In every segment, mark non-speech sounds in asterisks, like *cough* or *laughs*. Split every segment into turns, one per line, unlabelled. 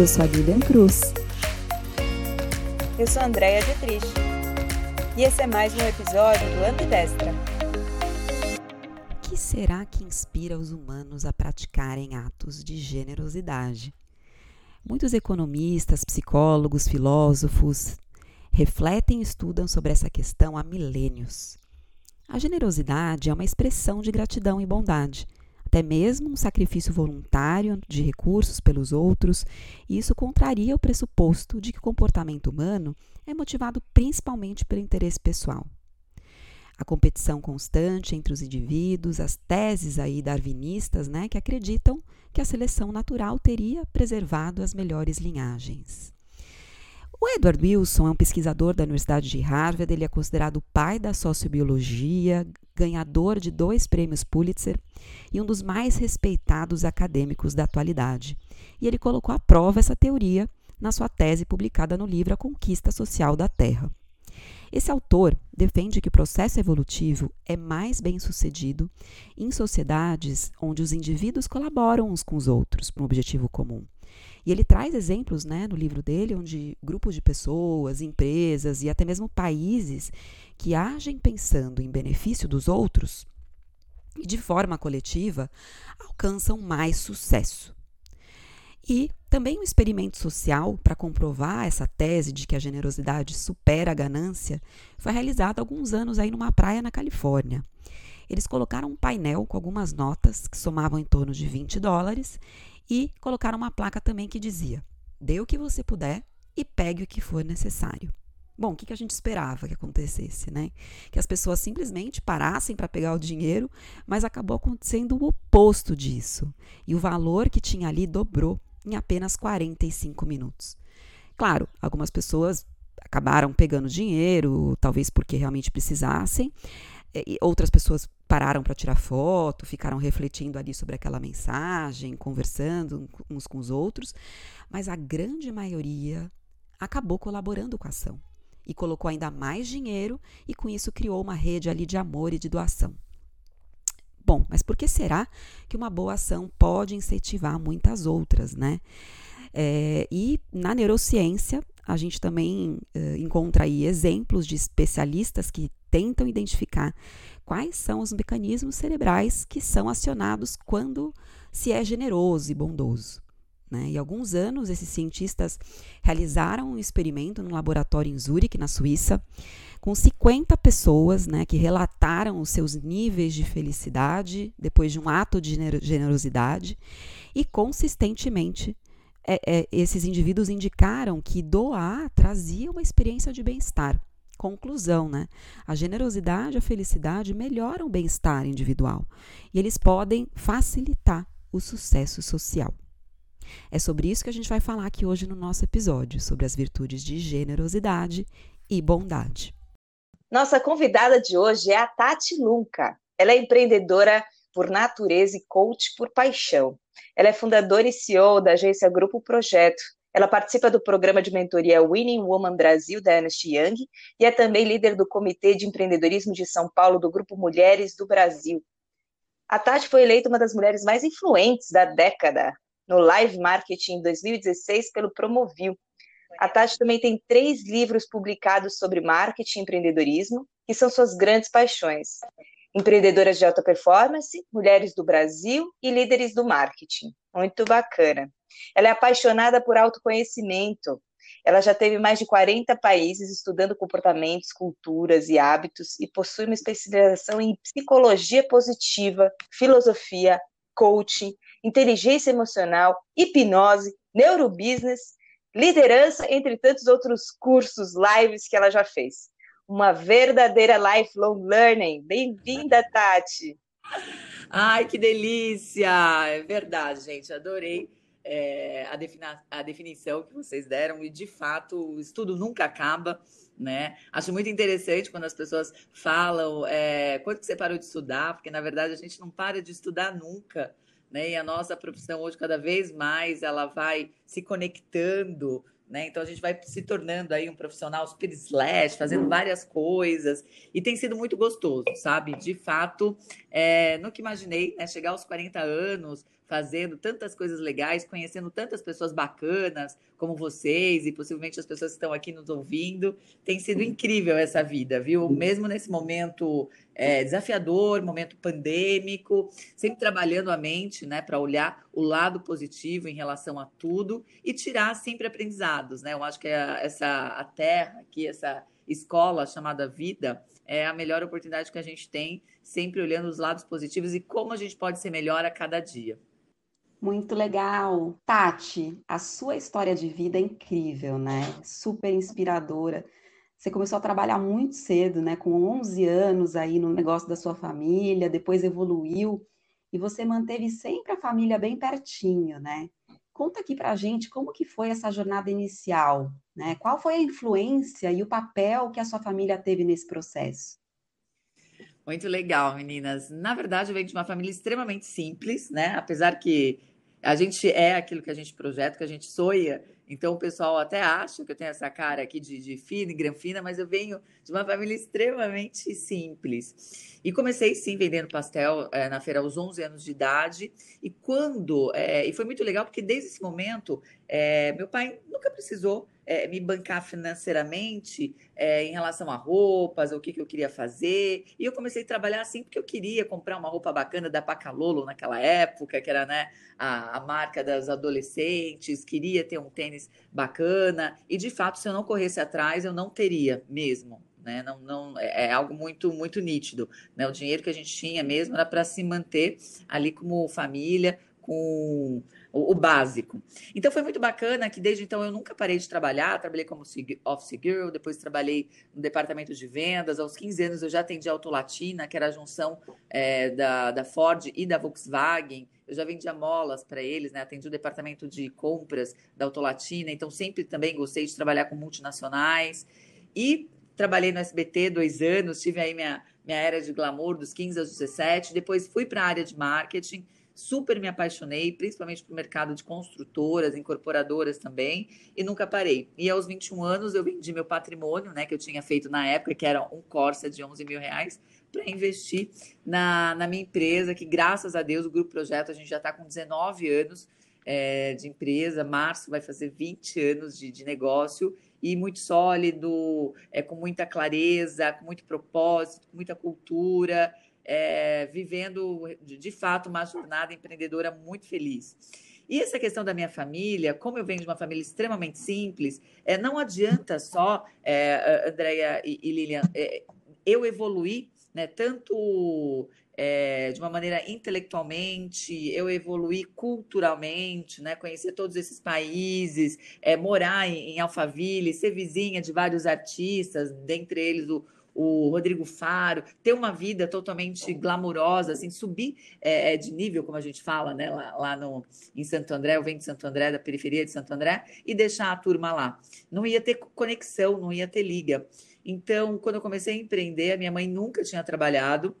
Eu sou a Lilian Cruz.
Eu sou a Andrea Dietrich. E esse é mais um episódio do Ambidestra.
O que será que inspira os humanos a praticarem atos de generosidade? Muitos economistas, psicólogos, filósofos refletem e estudam sobre essa questão há milênios. A generosidade é uma expressão de gratidão e bondade até mesmo um sacrifício voluntário de recursos pelos outros, e isso contraria o pressuposto de que o comportamento humano é motivado principalmente pelo interesse pessoal. A competição constante entre os indivíduos, as teses aí darwinistas, né, que acreditam que a seleção natural teria preservado as melhores linhagens. O Edward Wilson é um pesquisador da Universidade de Harvard, ele é considerado o pai da sociobiologia, ganhador de dois prêmios Pulitzer e um dos mais respeitados acadêmicos da atualidade. E ele colocou à prova essa teoria na sua tese publicada no livro A Conquista Social da Terra. Esse autor defende que o processo evolutivo é mais bem sucedido em sociedades onde os indivíduos colaboram uns com os outros para um objetivo comum. E ele traz exemplos né, no livro dele, onde grupos de pessoas, empresas e até mesmo países que agem pensando em benefício dos outros e de forma coletiva alcançam mais sucesso. E também um experimento social para comprovar essa tese de que a generosidade supera a ganância foi realizado há alguns anos aí numa praia na Califórnia. Eles colocaram um painel com algumas notas que somavam em torno de 20 dólares e colocaram uma placa também que dizia: dê o que você puder e pegue o que for necessário. Bom, o que a gente esperava que acontecesse, né? Que as pessoas simplesmente parassem para pegar o dinheiro, mas acabou acontecendo o oposto disso. E o valor que tinha ali dobrou em apenas 45 minutos. Claro, algumas pessoas acabaram pegando dinheiro, talvez porque realmente precisassem, e outras pessoas pararam para tirar foto, ficaram refletindo ali sobre aquela mensagem, conversando uns com os outros, mas a grande maioria acabou colaborando com a ação e colocou ainda mais dinheiro e com isso criou uma rede ali de amor e de doação. Bom, mas por que será que uma boa ação pode incentivar muitas outras, né? É, e na neurociência, a gente também uh, encontra aí exemplos de especialistas que tentam identificar quais são os mecanismos cerebrais que são acionados quando se é generoso e bondoso. Né? E alguns anos, esses cientistas realizaram um experimento no laboratório em Zurique, na Suíça, com 50 pessoas né, que relataram os seus níveis de felicidade depois de um ato de generosidade e consistentemente é, é, esses indivíduos indicaram que doar trazia uma experiência de bem-estar. Conclusão, né? A generosidade e a felicidade melhoram o bem-estar individual e eles podem facilitar o sucesso social. É sobre isso que a gente vai falar aqui hoje no nosso episódio, sobre as virtudes de generosidade e bondade.
Nossa convidada de hoje é a Tati Lunca. Ela é empreendedora por natureza e coach por paixão. Ela é fundadora e CEO da agência Grupo Projeto, ela participa do programa de mentoria Winning Woman Brasil da Ernst Young e é também líder do Comitê de Empreendedorismo de São Paulo do Grupo Mulheres do Brasil. A Tati foi eleita uma das mulheres mais influentes da década no live marketing em 2016 pelo Promovil. A Tati também tem três livros publicados sobre marketing e empreendedorismo, que são suas grandes paixões. Empreendedoras de alta performance, mulheres do Brasil e líderes do marketing. Muito bacana. Ela é apaixonada por autoconhecimento. Ela já teve mais de 40 países estudando comportamentos, culturas e hábitos e possui uma especialização em psicologia positiva, filosofia, coaching, inteligência emocional, hipnose, neurobusiness, liderança, entre tantos outros cursos, lives que ela já fez. Uma verdadeira lifelong learning. Bem-vinda, Tati.
Ai, que delícia! É verdade, gente. Adorei é, a, defina, a definição que vocês deram, e de fato o estudo nunca acaba. Né? Acho muito interessante quando as pessoas falam é, quando você parou de estudar, porque na verdade a gente não para de estudar nunca. Né? E a nossa profissão hoje, cada vez mais, ela vai se conectando né? Então a gente vai se tornando aí um profissional super slash, fazendo várias coisas, e tem sido muito gostoso, sabe? De fato, é, nunca imaginei né, chegar aos 40 anos, fazendo tantas coisas legais, conhecendo tantas pessoas bacanas como vocês e possivelmente as pessoas que estão aqui nos ouvindo. Tem sido incrível essa vida, viu? Mesmo nesse momento é, desafiador, momento pandêmico, sempre trabalhando a mente, né, para olhar o lado positivo em relação a tudo e tirar sempre aprendizados, né? Eu acho que a, essa a Terra aqui, essa escola chamada vida, é a melhor oportunidade que a gente tem, sempre olhando os lados positivos e como a gente pode ser melhor a cada dia.
Muito legal. Tati, a sua história de vida é incrível, né? Super inspiradora. Você começou a trabalhar muito cedo, né? Com 11 anos aí no negócio da sua família, depois evoluiu e você manteve sempre a família bem pertinho, né? Conta aqui pra gente como que foi essa jornada inicial, né? Qual foi a influência e o papel que a sua família teve nesse processo?
Muito legal, meninas. Na verdade, eu venho de uma família extremamente simples, né? Apesar que a gente é aquilo que a gente projeta, que a gente sonha. Então o pessoal até acha que eu tenho essa cara aqui de, de fina e granfina, mas eu venho de uma família extremamente simples. E comecei sim vendendo pastel é, na feira aos 11 anos de idade. E quando. É, e foi muito legal, porque desde esse momento, é, meu pai nunca precisou é, me bancar financeiramente é, em relação a roupas, o que, que eu queria fazer. E eu comecei a trabalhar assim porque eu queria comprar uma roupa bacana da Pacalolo naquela época, que era né, a, a marca das adolescentes, queria ter um tênis bacana. E de fato, se eu não corresse atrás, eu não teria mesmo. Né? Não, não, é, é algo muito, muito nítido. Né? O dinheiro que a gente tinha mesmo era para se manter ali como família, com o, o, básico. Então foi muito bacana que desde então eu nunca parei de trabalhar, trabalhei como office girl, depois trabalhei no departamento de vendas, aos 15 anos eu já atendi a Autolatina, que era a junção é, da, da Ford e da Volkswagen, eu já vendia molas para eles, né? atendi o departamento de compras da Autolatina, então sempre também gostei de trabalhar com multinacionais. E trabalhei no SBT dois anos, tive aí minha, minha era de glamour dos 15 aos 17, depois fui para a área de marketing, super me apaixonei, principalmente para o mercado de construtoras, incorporadoras também, e nunca parei. E aos 21 anos eu vendi meu patrimônio, né, que eu tinha feito na época, que era um Corsa de 11 mil reais, para investir na, na minha empresa, que graças a Deus, o Grupo Projeto, a gente já está com 19 anos é, de empresa, março vai fazer 20 anos de, de negócio, e muito sólido, é, com muita clareza, com muito propósito, com muita cultura, é, vivendo de fato uma jornada empreendedora muito feliz. E essa questão da minha família, como eu venho de uma família extremamente simples, é, não adianta só, é, Andréia e, e Lilian, é, eu evoluir né, tanto é, de uma maneira intelectualmente, eu evoluir culturalmente, né, conhecer todos esses países, é, morar em, em Alphaville, ser vizinha de vários artistas, dentre eles o o Rodrigo Faro, ter uma vida totalmente glamurosa, assim, subir é, é, de nível, como a gente fala, né, lá, lá, no, em Santo André, eu venho de Santo André, da periferia de Santo André, e deixar a turma lá. Não ia ter conexão, não ia ter liga. Então, quando eu comecei a empreender, a minha mãe nunca tinha trabalhado,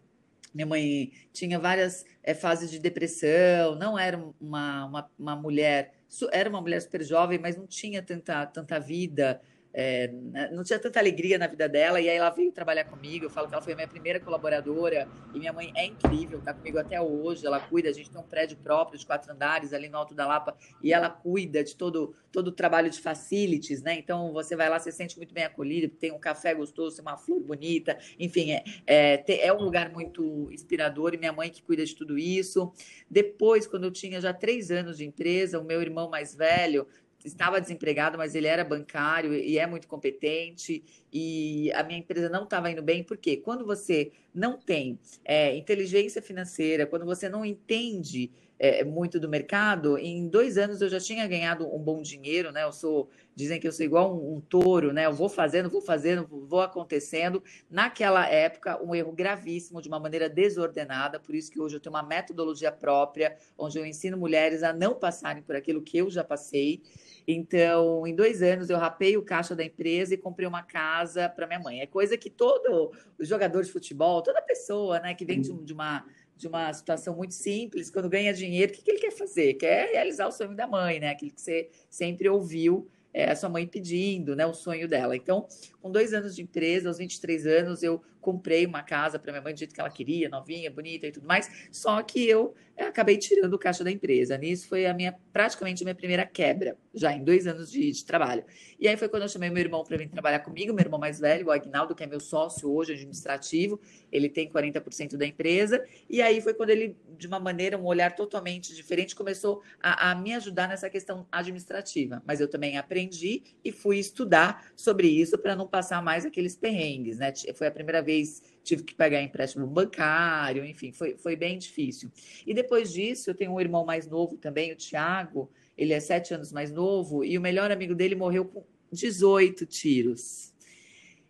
minha mãe tinha várias é, fases de depressão, não era uma, uma, uma mulher, era uma mulher super jovem, mas não tinha tanta, tanta vida, é, né, não tinha tanta alegria na vida dela, e aí ela veio trabalhar comigo. Eu falo que ela foi a minha primeira colaboradora, e minha mãe é incrível, tá comigo até hoje. Ela cuida, a gente tem um prédio próprio de quatro andares ali no Alto da Lapa, e ela cuida de todo, todo o trabalho de facilities, né? Então você vai lá, você se sente muito bem acolhido, tem um café gostoso, tem uma flor bonita, enfim, é, é, é um lugar muito inspirador, e minha mãe que cuida de tudo isso. Depois, quando eu tinha já três anos de empresa, o meu irmão mais velho estava desempregado, mas ele era bancário e é muito competente, e a minha empresa não estava indo bem, porque quando você não tem é, inteligência financeira, quando você não entende é, muito do mercado, em dois anos eu já tinha ganhado um bom dinheiro, né? Eu sou, dizem que eu sou igual um, um touro, né? Eu vou fazendo, vou fazendo, vou acontecendo. Naquela época, um erro gravíssimo, de uma maneira desordenada, por isso que hoje eu tenho uma metodologia própria, onde eu ensino mulheres a não passarem por aquilo que eu já passei. Então, em dois anos, eu rapei o caixa da empresa e comprei uma casa para minha mãe. É coisa que todo jogador de futebol, toda pessoa né, que vem de, de uma de uma situação muito simples, quando ganha dinheiro, o que, que ele quer fazer? Quer realizar o sonho da mãe, né? Aquilo que você sempre ouviu é, a sua mãe pedindo, né, o sonho dela. Então, com dois anos de empresa, aos 23 anos, eu comprei uma casa para minha mãe do jeito que ela queria, novinha, bonita e tudo mais. Só que eu acabei tirando o caixa da empresa. Nisso foi a minha praticamente a minha primeira quebra, já em dois anos de, de trabalho. E aí foi quando eu chamei meu irmão para vir trabalhar comigo, meu irmão mais velho, o Agnaldo, que é meu sócio hoje administrativo. Ele tem 40% da empresa. E aí foi quando ele, de uma maneira, um olhar totalmente diferente, começou a, a me ajudar nessa questão administrativa. Mas eu também aprendi e fui estudar sobre isso para não passar mais aqueles perrengues, né? Foi a primeira vez tive que pagar empréstimo bancário, enfim, foi, foi bem difícil. E depois disso, eu tenho um irmão mais novo também, o Tiago, ele é sete anos mais novo, e o melhor amigo dele morreu com 18 tiros.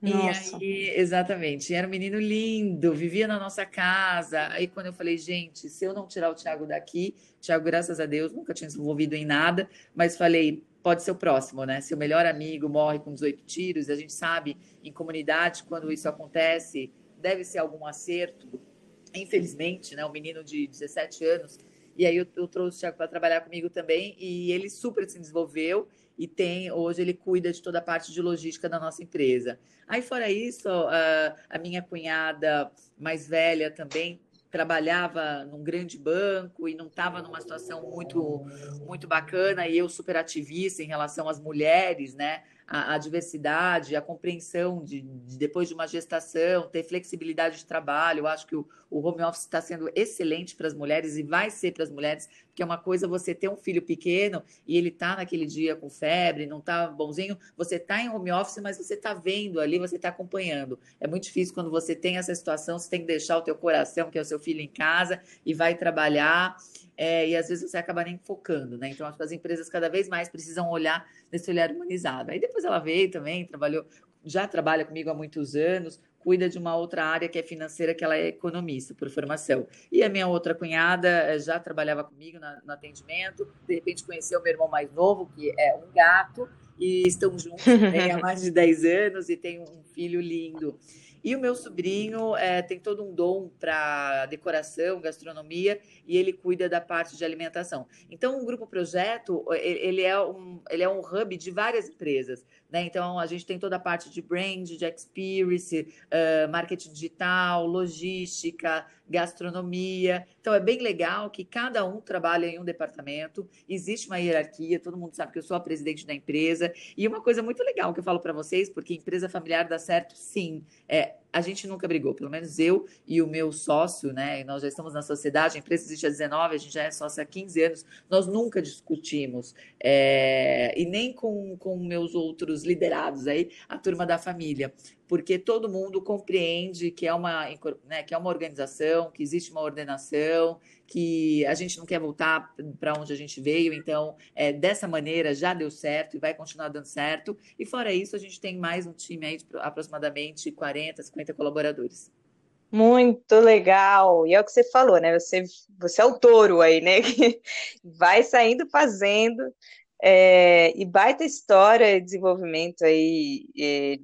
Nossa. E aí, exatamente, era um menino lindo, vivia na nossa casa. Aí, quando eu falei, gente, se eu não tirar o Tiago daqui, Tiago, graças a Deus, nunca tinha se envolvido em nada, mas falei, pode ser o próximo, né? Se o melhor amigo morre com 18 tiros, a gente sabe em comunidade, quando isso acontece, deve ser algum acerto. Infelizmente, né? Um menino de 17 anos. E aí eu, eu trouxe o Thiago para trabalhar comigo também e ele super se desenvolveu e tem hoje ele cuida de toda a parte de logística da nossa empresa. Aí fora isso, a, a minha cunhada mais velha também trabalhava num grande banco e não estava numa situação muito muito bacana e eu super ativista em relação às mulheres, né? a, a diversidade, a compreensão de, de, depois de uma gestação, ter flexibilidade de trabalho. Eu acho que o, o home office está sendo excelente para as mulheres e vai ser para as mulheres, porque é uma coisa você ter um filho pequeno e ele tá naquele dia com febre, não tá bonzinho, você tá em home office, mas você tá vendo ali, você tá acompanhando. É muito difícil quando você tem essa situação, você tem que deixar o teu coração, que é o seu filho em casa, e vai trabalhar é, e às vezes você acaba nem focando, né? Então, acho que as empresas cada vez mais precisam olhar nesse olhar humanizado. Aí depois ela veio também, trabalhou, já trabalha comigo há muitos anos, cuida de uma outra área que é financeira, que ela é economista por formação. E a minha outra cunhada eh, já trabalhava comigo na, no atendimento, de repente conheceu meu irmão mais novo, que é um gato, e estão juntos há *laughs* mais de 10 anos e tem um filho lindo. E o meu sobrinho é, tem todo um dom para decoração, gastronomia, e ele cuida da parte de alimentação. Então, o Grupo Projeto, ele é um, ele é um hub de várias empresas. Né? Então, a gente tem toda a parte de brand, de experience, uh, marketing digital, logística, gastronomia. Então, é bem legal que cada um trabalha em um departamento, existe uma hierarquia, todo mundo sabe que eu sou a presidente da empresa. E uma coisa muito legal que eu falo para vocês, porque empresa familiar dá certo, sim. É, a gente nunca brigou, pelo menos eu e o meu sócio, né? Nós já estamos na sociedade, a empresa existe há 19, a gente já é sócio há 15 anos, nós nunca discutimos, é, e nem com, com meus outros liderados aí, a turma da família, porque todo mundo compreende que é uma, né, que é uma organização, que existe uma ordenação, que a gente não quer voltar para onde a gente veio, então é, dessa maneira já deu certo e vai continuar dando certo. E fora isso, a gente tem mais um time aí de aproximadamente 40, 50 colaboradores.
Muito legal. E é o que você falou, né? Você, você é o touro aí, né? *laughs* Que vai saindo fazendo. É, e baita história de desenvolvimento aí é,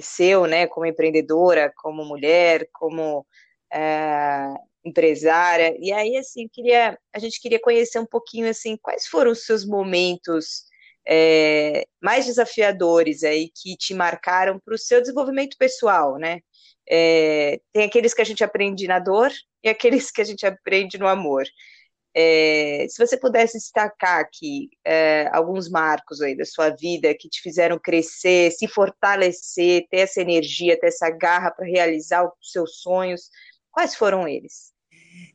seu, né? Como empreendedora, como mulher, como é, empresária. E aí, assim, queria, a gente queria conhecer um pouquinho, assim, quais foram os seus momentos é, mais desafiadores aí que te marcaram para o seu desenvolvimento pessoal, né? É, tem aqueles que a gente aprende na dor e aqueles que a gente aprende no amor. É, se você pudesse destacar aqui é, alguns marcos aí da sua vida que te fizeram crescer, se fortalecer, ter essa energia, ter essa garra para realizar os seus sonhos, quais foram eles?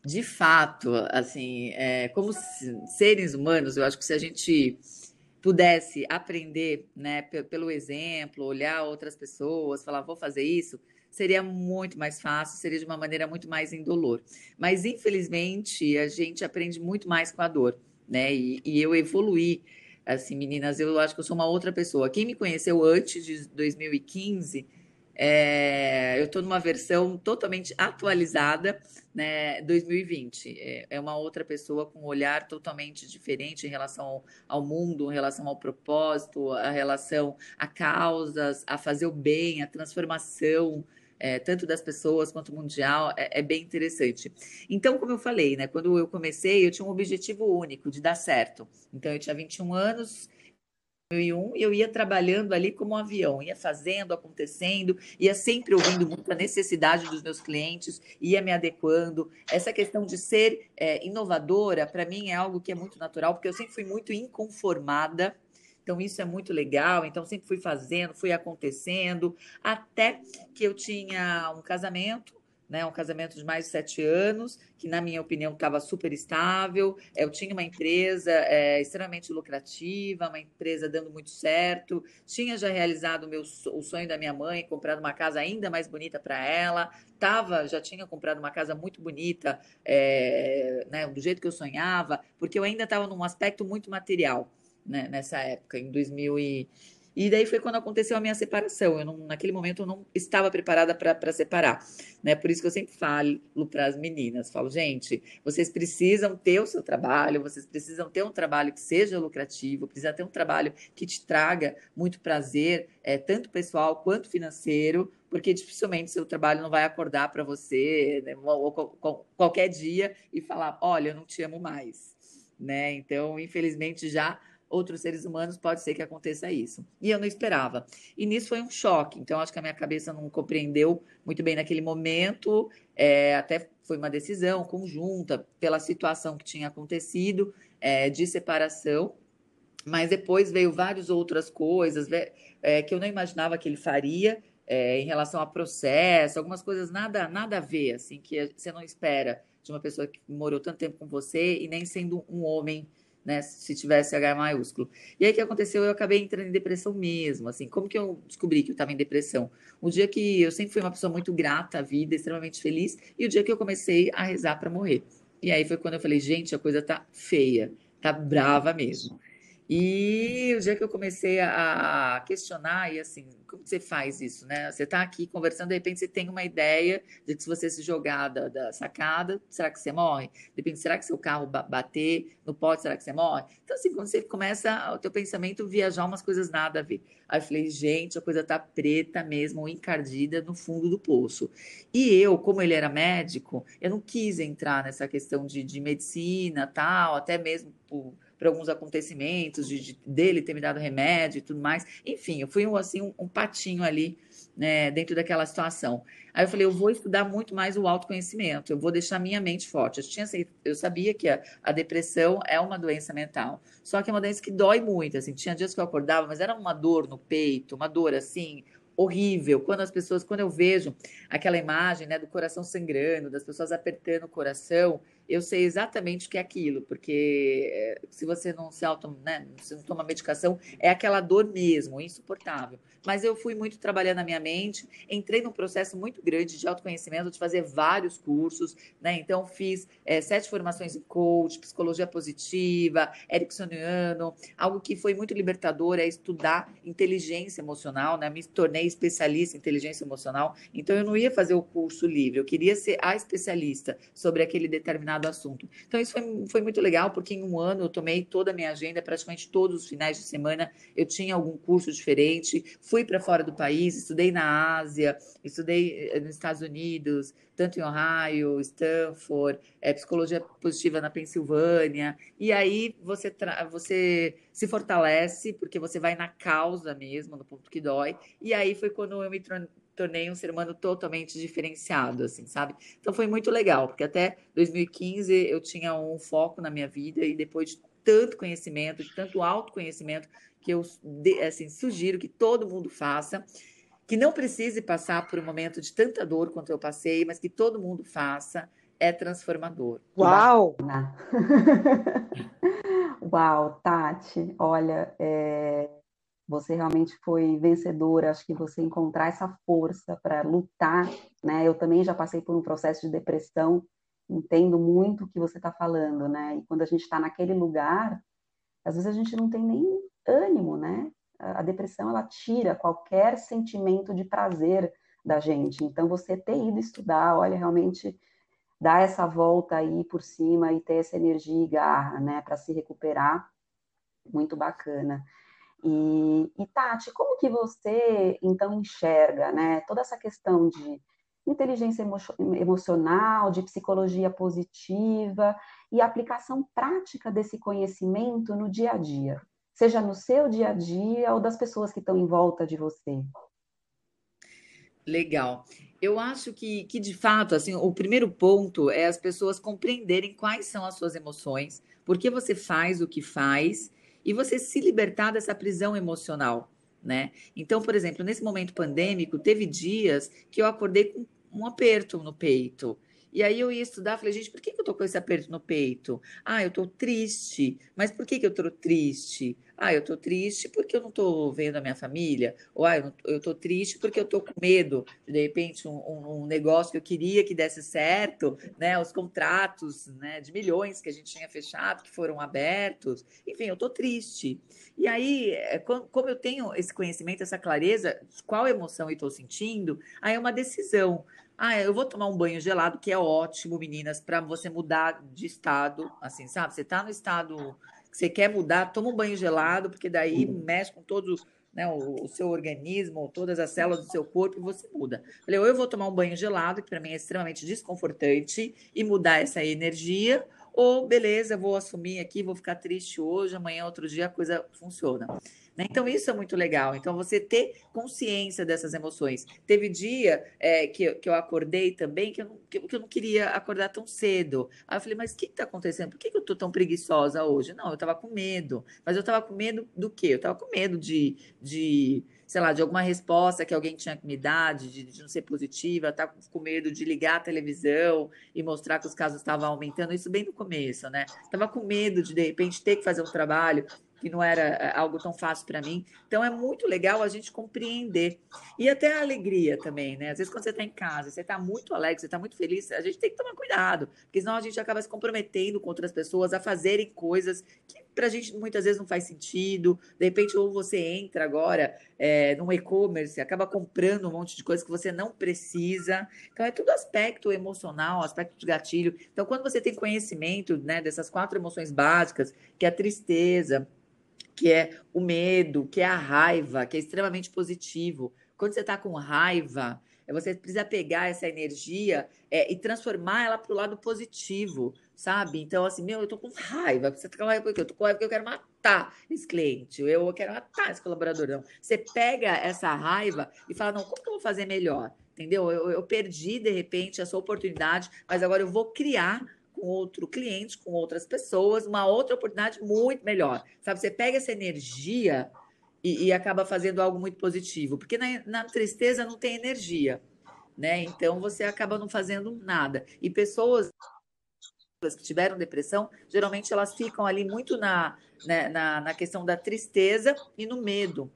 De fato, assim, é, como seres humanos, eu acho que se a gente pudesse aprender, né, pelo exemplo, olhar outras pessoas, falar, vou fazer isso, seria muito mais fácil, seria de uma maneira muito mais indolor. Mas, infelizmente, a gente aprende muito mais com a dor, né? E, e eu evoluí, assim, meninas, eu acho que eu sou uma outra pessoa. Quem me conheceu antes de 2015 é, eu estou numa versão totalmente atualizada, né, 2020. É, é, uma outra pessoa com um olhar totalmente diferente em relação ao, ao, mundo, em relação ao propósito, a relação a causas, a fazer o bem, a transformação. É, tanto das pessoas quanto mundial, é, é, bem interessante. Então, como eu falei, né, quando eu comecei, eu tinha um objetivo único de dar certo. Então, eu tinha 21 anos, 2001 e eu ia trabalhando ali como um avião, ia fazendo, acontecendo, ia sempre ouvindo muito a necessidade dos meus clientes, ia me adequando. Essa questão de ser é, inovadora, para mim, é algo que é muito natural, porque eu sempre fui muito inconformada. Então, isso é muito legal. Então, sempre fui fazendo, fui acontecendo, até que eu tinha um casamento né, um casamento de mais de sete anos, que na minha opinião estava super estável. Eu tinha uma empresa é, extremamente lucrativa, uma empresa dando muito certo. Tinha já realizado o, meu, o sonho da minha mãe, comprado uma casa ainda mais bonita para ela. Tava, já tinha comprado uma casa muito bonita, é, né, do jeito que eu sonhava, porque eu ainda estava num aspecto muito material né, nessa época, em 2000 e e daí foi quando aconteceu a minha separação. Eu não, naquele momento eu não estava preparada para separar, né? Por isso que eu sempre falo para as meninas, falo, gente, vocês precisam ter o seu trabalho, vocês precisam ter um trabalho que seja lucrativo, precisa ter um trabalho que te traga muito prazer, é, tanto pessoal quanto financeiro, porque dificilmente seu trabalho não vai acordar para você né, ou, ou, qualquer dia e falar, olha, eu não te amo mais, né? Então, infelizmente já outros seres humanos, pode ser que aconteça isso. E eu não esperava. E nisso foi um choque. Então, acho que a minha cabeça não compreendeu muito bem naquele momento. É, até foi uma decisão conjunta pela situação que tinha acontecido é, de separação. Mas depois veio várias outras coisas é, que eu não imaginava que ele faria. É, em relação a processo, algumas coisas nada, nada a ver, assim, que você não espera de uma pessoa que morou tanto tempo com você e nem sendo um homem né? Se tivesse H maiúsculo. E aí o que aconteceu? Eu acabei entrando em depressão mesmo. Assim, como que eu descobri que eu estava em depressão? O dia que eu sempre fui uma pessoa muito grata à vida, extremamente feliz, e o dia que eu comecei a rezar para morrer. E aí foi quando eu falei, gente, a coisa tá feia, tá brava mesmo. E o dia que eu comecei a questionar, e assim, como você faz isso, né? Você está aqui conversando, de repente você tem uma ideia de que se você se jogar da, da, sacada, será que você morre? De repente, será que seu carro bater no pote, será que você morre? Então, assim, quando você começa o teu pensamento viajar umas coisas nada a ver. Aí eu falei, gente, a coisa tá preta mesmo, encardida no fundo do poço. E eu, como ele era médico, eu não quis entrar nessa questão de, de medicina, tal, até mesmo por para alguns acontecimentos, de, de, dele ter me dado remédio e tudo mais. Enfim, eu fui assim, um, um patinho ali né, dentro daquela situação. Aí eu falei, eu vou estudar muito mais o autoconhecimento, eu vou deixar minha mente forte. Eu, tinha, eu sabia que a, a, depressão é uma doença mental, só que é uma doença que dói muito, assim, tinha dias que eu acordava, mas era uma dor no peito, uma dor assim, horrível. Quando as pessoas, quando eu vejo aquela imagem, né, do coração sangrando, das pessoas apertando o coração, eu sei exatamente o que é aquilo, porque eh, se você não se auto, né, se não toma medicação, é aquela dor mesmo, insuportável. Mas eu fui muito trabalhando a minha mente, entrei num processo muito grande de autoconhecimento, de fazer vários cursos, né? Então fiz é, sete formações em coach, psicologia positiva, ericksoniano, algo que foi muito libertador é estudar inteligência emocional, né? Me tornei especialista em inteligência emocional, então eu não ia fazer o curso livre, eu queria ser a especialista sobre aquele determinado determinado assunto. Então, isso foi, foi muito legal, porque em um ano eu tomei toda a minha agenda, praticamente todos os finais de semana eu tinha algum curso diferente, fui para fora do país, estudei na Ásia, estudei eh, nos Estados Unidos, tanto em Ohio, Stanford, é, psicologia positiva na Pensilvânia, e aí você, você se fortalece, porque você vai na causa mesmo, no ponto que dói, e aí foi quando eu me tornei um ser humano totalmente diferenciado, assim, sabe? Então foi muito legal, porque até 2015 eu tinha um foco na minha vida e depois de tanto conhecimento, de tanto autoconhecimento, que eu assim, sugiro que todo mundo faça, que não precise passar por um momento de tanta dor quanto eu passei, mas que todo mundo faça, é transformador.
Uau! *laughs*
Uau, Tati, olha, é você realmente foi vencedora, acho que você encontrar essa força para lutar, né? Eu também já passei por um processo de depressão, entendo muito o que você está falando, né? E quando a gente está naquele lugar, às vezes a gente não tem nem ânimo, né? A depressão ela tira qualquer sentimento de prazer da gente. Então você ter ido estudar, olha, realmente dar essa volta aí por cima e ter essa energia e garra, né, para se recuperar, muito bacana. E, e, Tati, como que você então enxerga, né, toda essa questão de inteligência emo emocional, de psicologia positiva e aplicação prática desse conhecimento no dia a dia?
seja no seu dia a dia ou das pessoas que estão em volta de você?
Legal. Eu acho que, que, de fato, assim, o primeiro ponto é as pessoas compreenderem quais são as suas emoções, por que você faz o que faz e você se libertar dessa prisão emocional, né? Então, por exemplo, nesse momento pandêmico, teve dias que eu acordei com um aperto no peito. E aí eu ia estudar, falei, gente, por que, eu tô com esse aperto no peito? Ah, eu tô triste. Mas por que, que eu tô triste? Ah, eu tô triste porque eu não tô vendo a minha família. Ou ah, eu, tô triste porque eu tô com medo de, de repente, um, um, negócio que eu queria que desse certo, né? Os contratos né, de milhões que a gente tinha fechado, que foram abertos. Enfim, eu tô triste. E aí, é, como eu tenho esse conhecimento, essa clareza, qual emoção eu estou sentindo, aí é uma decisão. Ah, eu vou tomar um banho gelado, que é ótimo, meninas, para você mudar de estado, assim, sabe? Você tá no estado que você quer mudar, toma um banho gelado, porque daí mexe com todo né, o, o, seu organismo, todas as células do seu corpo e você muda. Falei, ou eu vou tomar um banho gelado, que para mim é extremamente desconfortante, e mudar essa energia, ou beleza, vou assumir aqui, vou ficar triste hoje, amanhã, outro dia, a coisa funciona. Né? Então, isso é muito legal. Então, você ter consciência dessas emoções. Teve dia é, que, que eu acordei também que eu, não, que, que, eu não queria acordar tão cedo. Aí eu falei, mas o que está acontecendo? Por que, que eu estou tão preguiçosa hoje? Não, eu estava com medo. Mas eu estava com medo do quê? Eu estava com medo de, de, sei lá, de alguma resposta que alguém tinha que me dar, de, de não ser positiva, estava com medo de ligar a televisão e mostrar que os casos estavam aumentando. Isso bem no começo, né? Estava com medo de, de repente, ter que fazer um trabalho que não era é, algo tão fácil para mim. Então é muito legal a gente compreender. E até a alegria também, né? Às vezes quando você está em casa, você está muito alegre, você está muito feliz, a gente tem que tomar cuidado, porque senão a gente acaba se comprometendo com outras pessoas a fazerem coisas que para a gente muitas vezes não faz sentido. De repente, ou você entra agora é, num e-commerce, acaba comprando um monte de coisa que você não precisa. Então, é tudo aspecto emocional, aspecto de gatilho. Então, quando você tem conhecimento né, dessas quatro emoções básicas, que é a tristeza, que é o medo, que é a raiva, que é extremamente positivo. Quando você está com raiva, é você precisa pegar essa energia é, e transformar ela para o lado positivo, sabe? Então, assim, meu, eu tô com raiva. Você tá com raiva porque eu tô com raiva porque eu quero matar esse cliente, eu quero matar esse colaborador. Não. Você pega essa raiva e fala, não, como que eu vou fazer melhor? Entendeu? Eu, eu perdi, de repente, essa oportunidade, mas agora eu vou criar com outro cliente, com outras pessoas, uma outra oportunidade muito melhor. Sabe, você pega essa energia e, e acaba fazendo algo muito positivo, porque na, na, tristeza não tem energia, né? Então você acaba não fazendo nada. E pessoas que tiveram depressão, geralmente elas ficam ali muito na, né, na, na questão da tristeza e no medo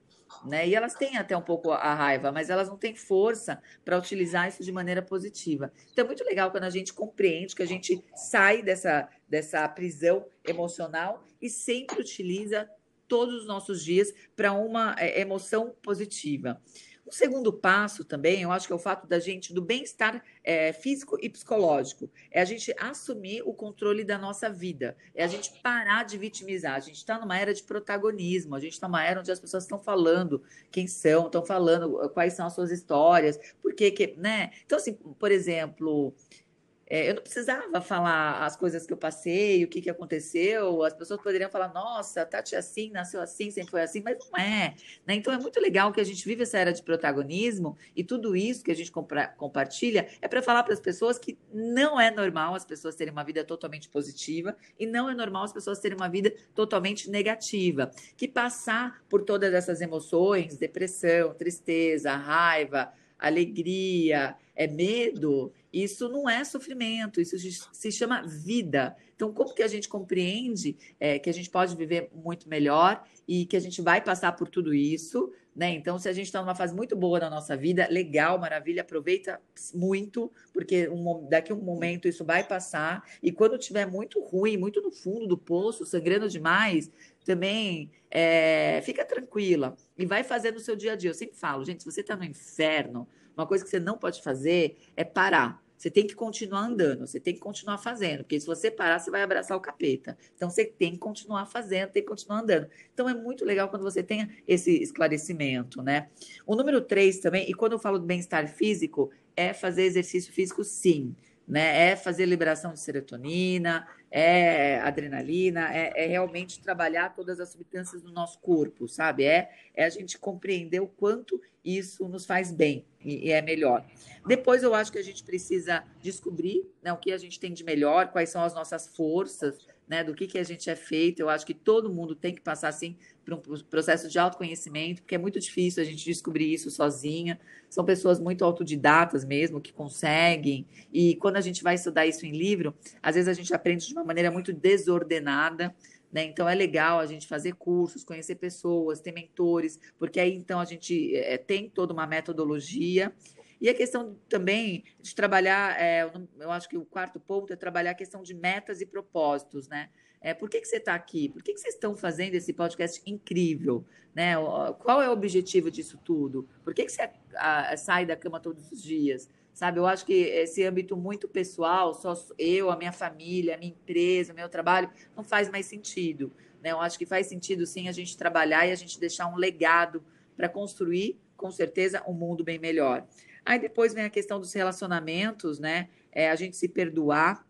né? E elas têm até um pouco a raiva, mas elas não têm força para utilizar isso de maneira positiva. Então é muito legal quando a gente compreende que a gente sai dessa, dessa prisão emocional e sempre utiliza todos os nossos dias para uma é, emoção positiva. Segundo passo também, eu acho que é o fato da gente, do bem-estar é, físico e psicológico, é a gente assumir o controle da nossa vida, é a gente parar de vitimizar. A gente está numa era de protagonismo, a gente está numa era onde as pessoas estão falando quem são, estão falando uh, quais são as suas histórias, por que, né? Então, assim, por exemplo, é, eu não precisava falar as coisas que eu passei, o que, que aconteceu. As pessoas poderiam falar, nossa, Tati é assim, nasceu assim, sempre foi assim, mas não é. Né? Então é muito legal que a gente vive essa era de protagonismo e tudo isso que a gente compartilha é para falar para as pessoas que não é normal as pessoas terem uma vida totalmente positiva e não é normal as pessoas terem uma vida totalmente negativa. Que passar por todas essas emoções, depressão, tristeza, raiva, alegria, é medo, isso não é sofrimento, isso se chama vida. Então, como que a gente compreende é, que a gente pode viver muito melhor e que a gente vai passar por tudo isso, né? Então, se a gente está numa fase muito boa na nossa vida, legal, maravilha, aproveita muito, porque um, daqui a um momento isso vai passar. E quando tiver muito ruim, muito no fundo do poço, sangrando demais, também é, fica tranquila e vai fazendo o seu dia a dia. Eu sempre falo, gente, se você está no inferno, uma coisa que você não pode fazer é parar. Você tem que continuar andando, você tem que continuar fazendo, porque se você parar, você vai abraçar o capeta. Então você tem que continuar fazendo, tem que continuar andando. Então é muito legal quando você tenha esse esclarecimento, né? O número três também, e quando eu falo do bem-estar físico, é fazer exercício físico sim. Né? É fazer liberação de serotonina, é adrenalina, é, é, realmente trabalhar todas as substâncias do nosso corpo, sabe? É, é a gente compreender o quanto isso nos faz bem e, e, é melhor. Depois eu acho que a gente precisa descobrir né, o que a gente tem de melhor, quais são as nossas forças, né, do que, que a gente é feito. Eu acho que todo mundo tem que passar assim por um processo de autoconhecimento, porque é muito difícil a gente descobrir isso sozinha. São pessoas muito autodidatas mesmo, que conseguem. E quando a gente vai estudar isso em livro, às vezes a gente aprende de uma maneira muito desordenada. Né? Então é legal a gente fazer cursos, conhecer pessoas, ter mentores, porque aí então a gente é, tem toda uma metodologia. E a questão também de trabalhar, é, eu acho que o quarto ponto é trabalhar a questão de metas e propósitos, né? É, por que, que você está aqui? Por que, que vocês estão fazendo esse podcast incrível? Né? Qual é o objetivo disso tudo? Por que, que você a, a, sai da cama todos os dias? Sabe, eu acho que esse âmbito muito pessoal, só eu, a minha família, a minha empresa, o meu trabalho, não faz mais sentido. Né? Eu acho que faz sentido sim a gente trabalhar e a gente deixar um legado para construir, com certeza, um mundo bem melhor. Aí depois vem a questão dos relacionamentos, né? É, a gente se perdoar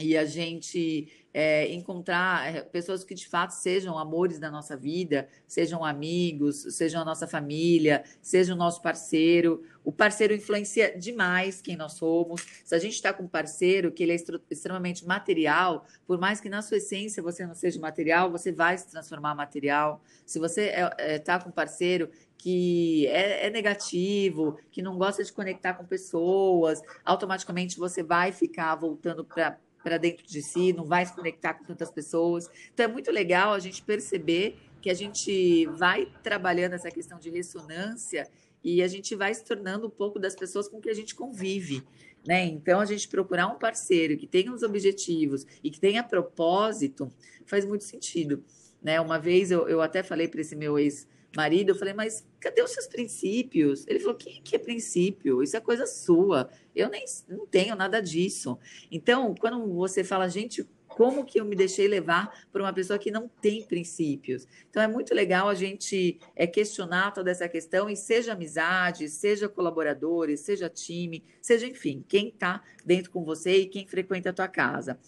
e a gente é, encontrar é, pessoas que de fato sejam amores da nossa vida, sejam amigos, sejam a nossa família, seja o nosso parceiro. O parceiro influencia demais quem nós somos. Se a gente está com um parceiro que ele é extremamente material, por mais que na sua essência você não seja material, você vai se transformar material. Se você está é, é, tá com um parceiro que é, é, negativo, que não gosta de conectar com pessoas, automaticamente você vai ficar voltando para para dentro de si, não vai se conectar com tantas pessoas. Então é muito legal a gente perceber que a gente vai trabalhando essa questão de ressonância e a gente vai se tornando um pouco das pessoas com que a gente convive. Né? Então, a gente procurar um parceiro que tenha os objetivos e que tenha propósito faz muito sentido. Né? Uma vez eu, eu até falei para esse meu ex marido, eu falei, mas cadê os seus princípios? Ele falou, que, que é princípio? Isso é coisa sua. Eu nem não tenho nada disso. Então, quando você fala, gente, como que eu me deixei levar por uma pessoa que não tem princípios? Então, é muito legal a gente é, questionar toda essa questão e seja amizade, seja colaboradores, seja time, seja, enfim, quem está dentro com você e quem frequenta a tua casa.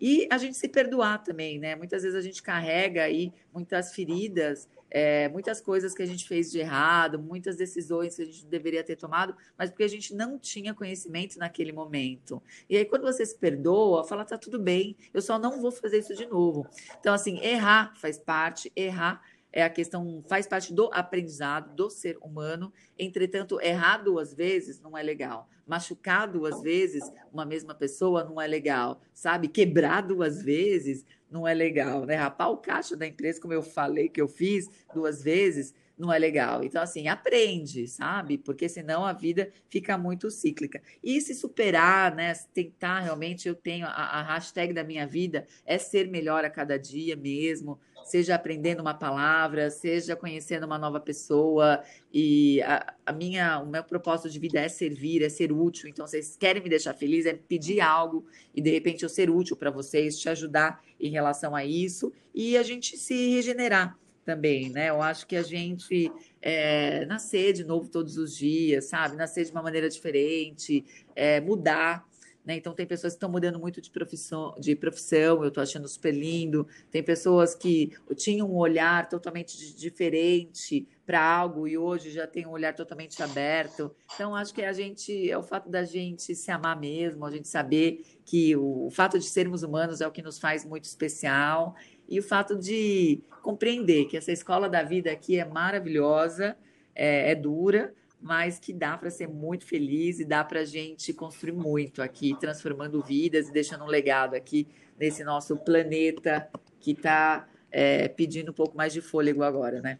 E a gente se perdoar também, né? Muitas vezes a gente carrega aí muitas feridas é, muitas coisas que a gente fez de errado, muitas decisões que a gente deveria ter tomado, mas porque a gente não tinha conhecimento naquele momento. E aí, quando você se perdoa, fala, tá tudo bem, eu só não vou fazer isso de novo. Então, assim, errar faz parte, errar é a questão, faz parte do aprendizado do ser humano. Entretanto, errar duas vezes não é legal. Machucar duas vezes uma mesma pessoa não é legal. Sabe? Quebrar duas vezes não é legal, né? Rapar o caixa da empresa, como eu falei que eu fiz duas vezes, não é legal. Então, assim, aprende, sabe? Porque senão a vida fica muito cíclica. E se superar, né? Tentar realmente, eu tenho a, a hashtag da minha vida é ser melhor a cada dia mesmo, seja aprendendo uma palavra, seja conhecendo uma nova pessoa. E a, a, minha, o meu propósito de vida é servir, é ser útil. Então, vocês querem me deixar feliz, é pedir algo e de repente eu ser útil para vocês, te ajudar em relação a isso e a gente se regenerar também, né? Eu acho que a gente é, nascer de novo todos os dias, sabe? Nascer de uma maneira diferente, é, mudar. Né? Então, tem pessoas que estão mudando muito de profissão, de profissão, eu estou achando super lindo. Tem pessoas que tinham um olhar totalmente diferente para algo e hoje já tem um olhar totalmente aberto. Então, acho que a gente, é o fato da gente se amar mesmo, a gente saber que o, o fato de sermos humanos é o que nos faz muito especial e o fato de compreender que essa escola da vida aqui é maravilhosa, é, é dura, mas que dá para ser muito feliz e dá para a gente construir muito aqui, transformando vidas e deixando um legado aqui nesse nosso planeta que está é, pedindo um pouco mais de fôlego agora, né?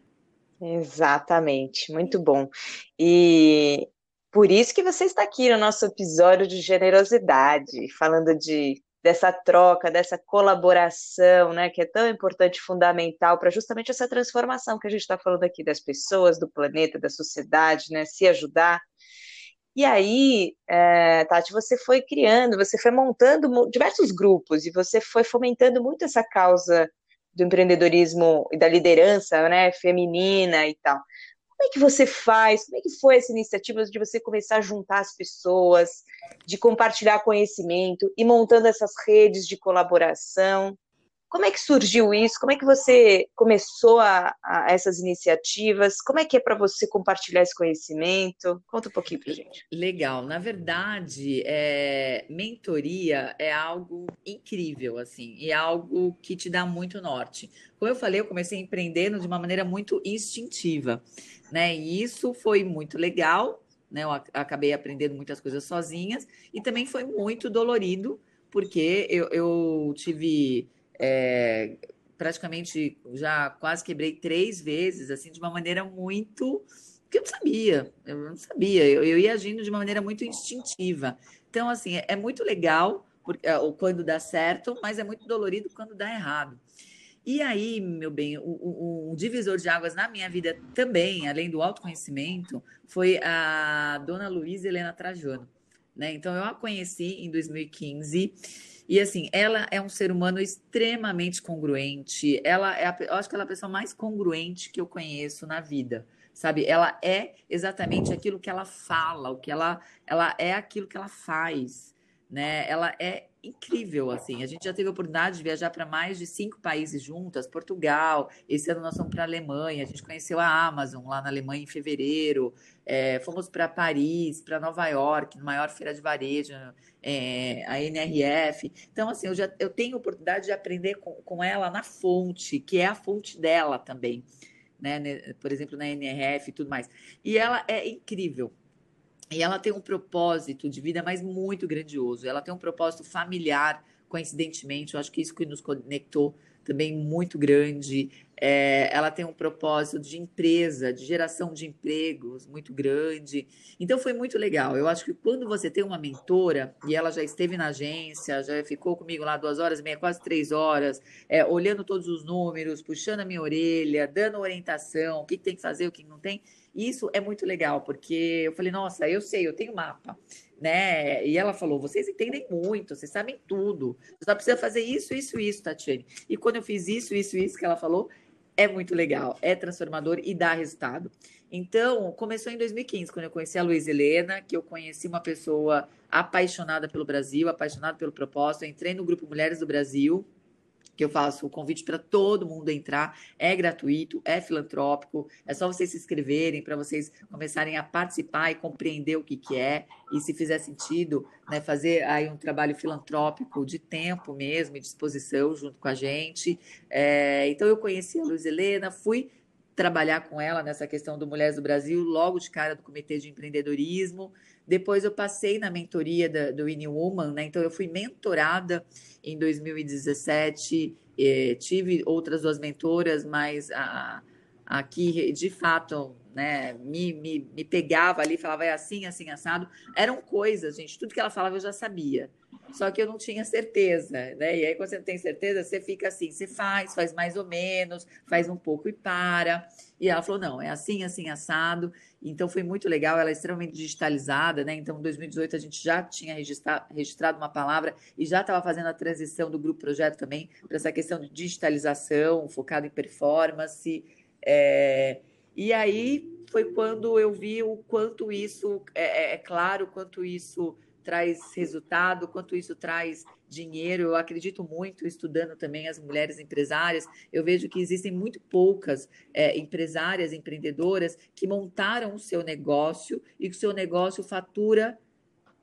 Exatamente, muito bom. E por isso que você está aqui no nosso episódio de generosidade, falando de dessa troca, dessa colaboração, né, que é tão importante, fundamental para justamente essa transformação que a gente está falando aqui das pessoas, do planeta, da sociedade, né, se ajudar. E aí, é, Tati, você foi criando, você foi montando diversos grupos e você foi fomentando muito essa causa do empreendedorismo e da liderança, né, feminina e tal. Como é que você faz? Como é que foi essa iniciativa de você começar a juntar as pessoas, de compartilhar conhecimento e montando essas redes de colaboração? Como é que surgiu isso? Como é que você começou a, a essas iniciativas? Como é que é para você compartilhar esse conhecimento? Conta um pouquinho para gente.
Legal. Na verdade, é, mentoria é algo incrível, assim, e é algo que te dá muito norte. Como eu falei, eu comecei empreendendo de uma maneira muito instintiva, né? E isso foi muito legal, né? Eu acabei aprendendo muitas coisas sozinhas e também foi muito dolorido, porque eu, eu tive é, praticamente já quase quebrei três vezes, assim, de uma maneira muito. que eu não sabia, eu não sabia, eu, eu ia agindo de uma maneira muito instintiva. Então, assim, é, é muito legal porque, é, quando dá certo, mas é muito dolorido quando dá errado. E aí, meu bem, o, divisor de águas na minha vida também, além do autoconhecimento, foi a dona Luísa Helena Trajano. Né? Então, eu a conheci em 2015 e assim, ela é um ser humano extremamente congruente. Ela é, a, eu acho que ela é a pessoa mais congruente que eu conheço na vida. Sabe? Ela é exatamente aquilo que ela fala, o que ela, ela é aquilo que ela faz, né? Ela é incrível, assim. A gente já teve a oportunidade de viajar para mais de cinco países juntas, Portugal. Esse ano nós fomos para a Alemanha. A gente conheceu a Amazon lá na Alemanha em fevereiro. É, fomos para Paris, para Nova York, maior feira de varejo, é, a NRF. Então, assim, eu já eu tenho oportunidade de aprender com, com ela na fonte, que é a fonte dela também. Né? Por exemplo, na NRF e tudo mais. E ela é incrível. E ela tem um propósito de vida, mas muito grandioso. Ela tem um propósito familiar, coincidentemente. Eu acho que isso que nos conectou também muito grande. É, ela tem um propósito de empresa, de geração de empregos muito grande. Então foi muito legal. Eu acho que quando você tem uma mentora, e ela já esteve na agência, já ficou comigo lá duas horas e meia, quase três horas, é, olhando todos os números, puxando a minha orelha, dando orientação, o que, que tem que fazer, o que não tem. Isso é muito legal, porque eu falei, nossa, eu sei, eu tenho mapa né? E ela falou: vocês entendem muito, vocês sabem tudo. Você só precisa fazer isso, isso, isso, Tatiane. E quando eu fiz isso, isso, isso que ela falou, é muito legal, é transformador e dá resultado. Então, começou em 2015, quando eu conheci a Luiz Helena, que eu conheci uma pessoa apaixonada pelo Brasil, apaixonada pelo propósito. Eu entrei no grupo Mulheres do Brasil, que eu faço o convite para todo mundo entrar. É gratuito, é filantrópico, é só vocês se inscreverem para vocês começarem a participar e compreender o que, que é. E se fizer sentido, né, fazer aí um trabalho filantrópico de tempo mesmo, e disposição junto com a gente. É, então eu conheci a Luiz Helena, fui trabalhar com ela nessa questão do Mulheres do Brasil, logo de cara do Comitê de Empreendedorismo. Depois eu passei na mentoria da, do Woman, né? Então eu fui mentorada em 2017, eh, tive outras duas mentoras, mas a, aqui de fato né, me, me, me pegava ali, falava é assim, assim, assado. Eram coisas, gente, tudo que ela falava eu já sabia. Só que eu não tinha certeza, né? E aí, quando você não tem certeza, você fica assim, você faz, faz mais ou menos, faz um pouco e para. E ela falou: não, é assim, assim, assado. Então foi muito legal, ela é extremamente digitalizada, né? Então, em 2018, a gente já tinha registrado uma palavra e já estava fazendo a transição do grupo projeto também para essa questão de digitalização, focado em performance. É... E aí foi quando eu vi o quanto isso é, é, é claro, quanto isso traz resultado, quanto isso traz dinheiro. Eu acredito muito, estudando também as mulheres empresárias, eu vejo que existem muito poucas é, empresárias, empreendedoras que montaram o seu negócio e que o seu negócio fatura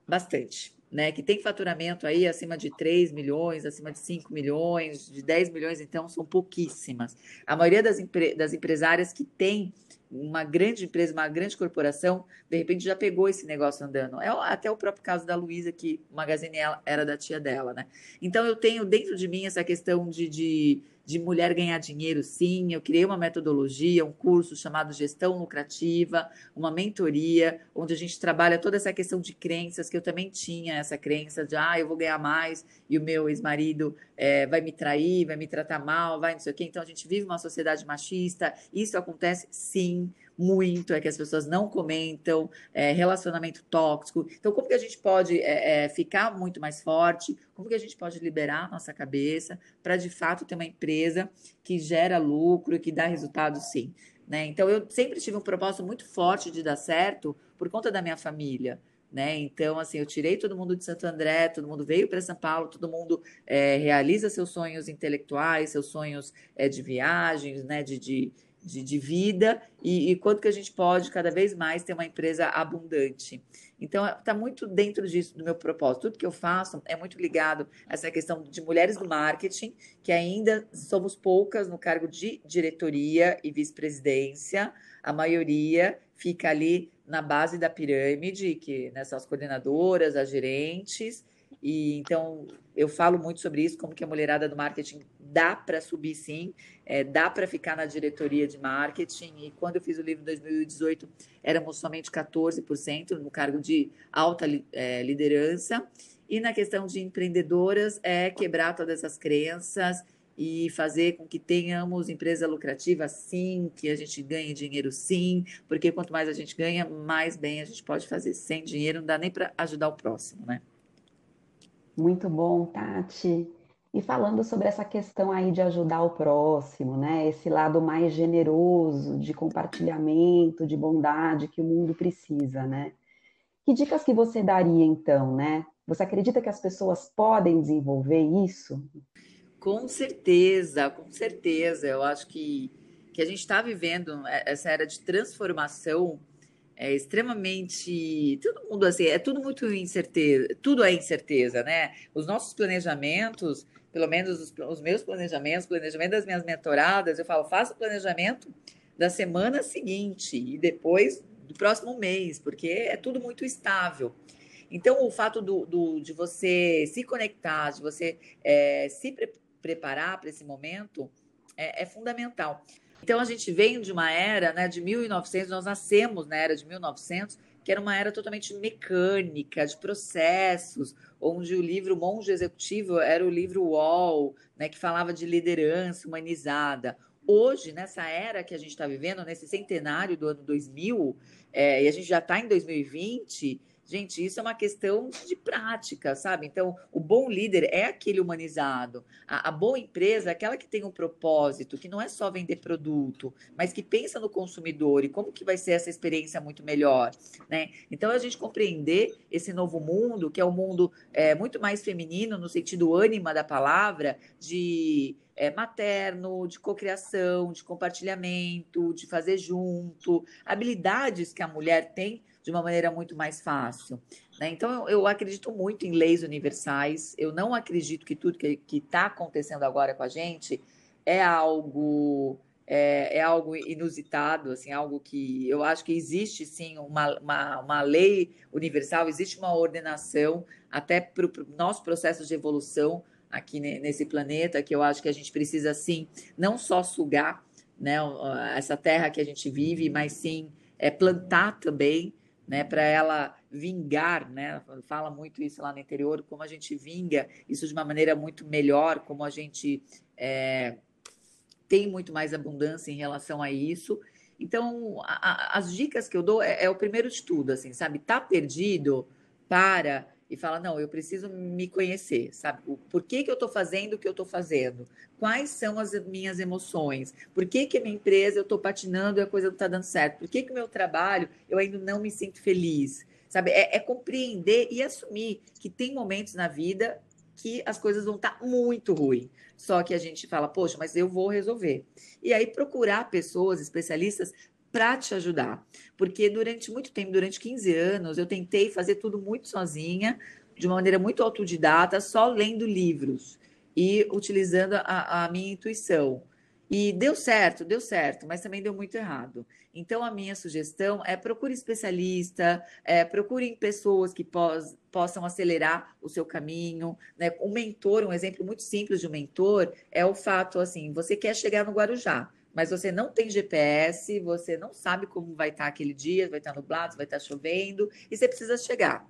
bastante. Né, que tem faturamento aí acima de 3 milhões, acima de 5 milhões, de 10 milhões, então são pouquíssimas. A maioria das, empre das empresárias que tem uma grande empresa, uma grande corporação, de repente já pegou esse negócio andando. É até o próprio caso da Luísa, que o Magazine era da tia dela, né? Então eu tenho dentro de mim essa questão de, de de mulher ganhar dinheiro, sim. Eu criei uma metodologia, um curso chamado Gestão Lucrativa, uma mentoria, onde a gente trabalha toda essa questão de crenças, que eu também tinha essa crença de, ah, eu vou ganhar mais e o meu ex-marido é, vai me trair, vai me tratar mal, vai não sei o quê. Então a gente vive uma sociedade machista. Isso acontece, sim muito, é que as pessoas não comentam, é, relacionamento tóxico. Então, como que a gente pode é, é, ficar muito mais forte? Como que a gente pode liberar a nossa cabeça para, de fato, ter uma empresa que gera lucro e que dá resultado, sim? Né? Então, eu sempre tive um propósito muito forte de dar certo por conta da minha família. Né? Então, assim, eu tirei todo mundo de Santo André, todo mundo veio para São Paulo, todo mundo é, realiza seus sonhos intelectuais, seus sonhos é, de viagens, né? de, de, de, de vida, e, e quanto que a gente pode cada vez mais ter uma empresa abundante. Então, está muito dentro disso, do meu propósito. Tudo que eu faço é muito ligado a essa questão de mulheres do marketing, que ainda somos poucas no cargo de diretoria e vice-presidência. A maioria fica ali na base da pirâmide, que né, são as coordenadoras, as gerentes. E então eu falo muito sobre isso, como que a mulherada do marketing dá para subir sim, é, dá para ficar na diretoria de marketing. E quando eu fiz o livro em 2018, éramos somente 14% no cargo de alta é, liderança. E na questão de empreendedoras, é quebrar todas essas crenças e fazer com que tenhamos empresa lucrativa sim, que a gente ganhe dinheiro sim, porque quanto mais a gente ganha, mais bem a gente pode fazer. Sem dinheiro não dá nem para ajudar o próximo, né?
Muito bom, Tati. E falando sobre essa questão aí de ajudar o próximo, né? Esse lado mais generoso, de compartilhamento, de bondade que o mundo precisa, né? Que dicas que você daria então, né? Você acredita que as pessoas podem desenvolver isso?
Com certeza, com certeza. Eu acho que, que a gente está vivendo essa era de transformação é extremamente. Todo mundo assim, é tudo muito incerteza, tudo é incerteza, né? Os nossos planejamentos, pelo menos os, os meus planejamentos, planejamento das minhas mentoradas, eu falo, faça o planejamento da semana seguinte e depois do próximo mês, porque é tudo muito estável. Então, o fato do, do de você se conectar, de você é, se pre preparar para esse momento, é, é fundamental. Então a gente vem de uma era, né, de 1900, nós nascemos na era de 1900, que era uma era totalmente mecânica, de processos, onde o livro Monge Executivo era o livro Wall, né, que falava de liderança humanizada. Hoje, nessa era que a gente está vivendo, nesse centenário do ano 2000, é, e a gente já está em 2020, Gente, isso é uma questão de prática, sabe? Então, o bom líder é aquele humanizado. A, a, boa empresa é aquela que tem um propósito, que não é só vender produto, mas que pensa no consumidor e como que vai ser essa experiência muito melhor, né? Então, a gente compreender esse novo mundo, que é um mundo é, muito mais feminino, no sentido ânima da palavra, de é, materno, de cocriação, de compartilhamento, de fazer junto, habilidades que a mulher tem de uma maneira muito mais fácil. Né? Então, eu, eu, acredito muito em leis universais. Eu não acredito que tudo que está acontecendo agora com a gente é algo é, é, algo inusitado, assim, algo que eu acho que existe sim uma, uma, uma lei universal, existe uma ordenação até para o nosso processo de evolução aqui nesse planeta, que eu acho que a gente precisa sim não só sugar né, essa terra que a gente vive, mas sim é, plantar também né, para ela vingar, né? Fala muito isso lá no interior, como a gente vinga isso de uma maneira muito melhor, como a gente é, tem muito mais abundância em relação a isso. Então, a, a, as dicas que eu dou é, é, o primeiro de tudo, assim, sabe? Tá perdido, para e fala: não, eu preciso me conhecer, sabe? Por que, que eu estou fazendo o que eu estou fazendo? Quais são as minhas emoções? Por que, que a minha empresa eu estou patinando e a coisa não está dando certo? Por que, que o meu trabalho eu ainda não me sinto feliz? Sabe? É, é compreender e assumir que tem momentos na vida que as coisas vão estar tá muito ruins. Só que a gente fala, poxa, mas eu vou resolver. E aí procurar pessoas, especialistas, para te ajudar. Porque durante muito tempo, durante 15 anos, eu tentei fazer tudo muito sozinha, de uma maneira muito autodidata, só lendo livros e utilizando a, a minha intuição. E deu certo, deu certo, mas também deu muito errado. Então, a minha sugestão é procure especialista, é, procure pessoas que pos, possam acelerar o seu caminho. Né? Um mentor, um exemplo muito simples de um mentor, é o fato assim: você quer chegar no Guarujá mas você não tem GPS, você não sabe como vai estar aquele dia, vai estar nublado, vai estar chovendo, e você precisa chegar,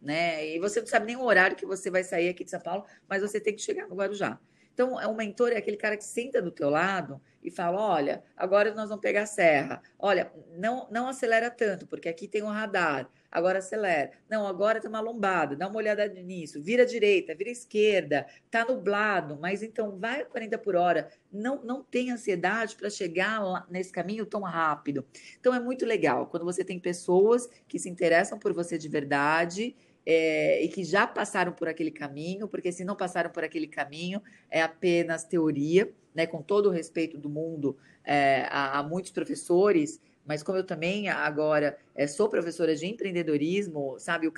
né? E você não sabe nem o horário que você vai sair aqui de São Paulo, mas você tem que chegar no Guarujá. Então, é um mentor é aquele cara que senta do teu lado e falo: olha, agora nós vamos pegar a serra. Olha, não, não acelera tanto, porque aqui tem um radar. Agora acelera. Não, agora tem uma lombada. Dá uma olhada nisso. Vira direita, vira esquerda. Tá nublado, mas então vai a 40 por hora. Não, não tem ansiedade para chegar lá nesse caminho tão rápido. Então é muito legal quando você tem pessoas que se interessam por você de verdade é, e que já passaram por aquele caminho, porque se não passaram por aquele caminho, é apenas teoria, né? Com todo o respeito do mundo é, a, a, muitos professores, mas como eu também agora é, sou professora de empreendedorismo, sabe, o,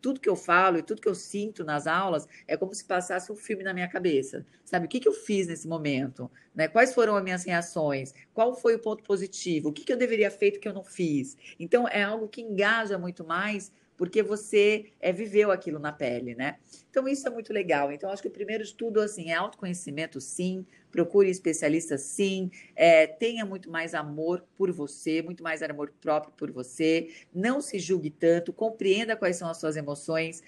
tudo que eu falo e tudo que eu sinto nas aulas é como se passasse um filme na minha cabeça, sabe, o que, que eu fiz nesse momento, né? Quais foram as minhas reações? Qual foi o ponto positivo? O que, que eu deveria feito que eu não fiz? Então é algo que engaja muito mais porque você é, viveu aquilo na pele, né? Então, isso é muito legal. Então, acho que o primeiro estudo, assim, é autoconhecimento, sim, procure especialistas, sim, é, tenha muito mais amor por você, muito mais amor próprio por você, não se julgue tanto, compreenda quais são as suas emoções,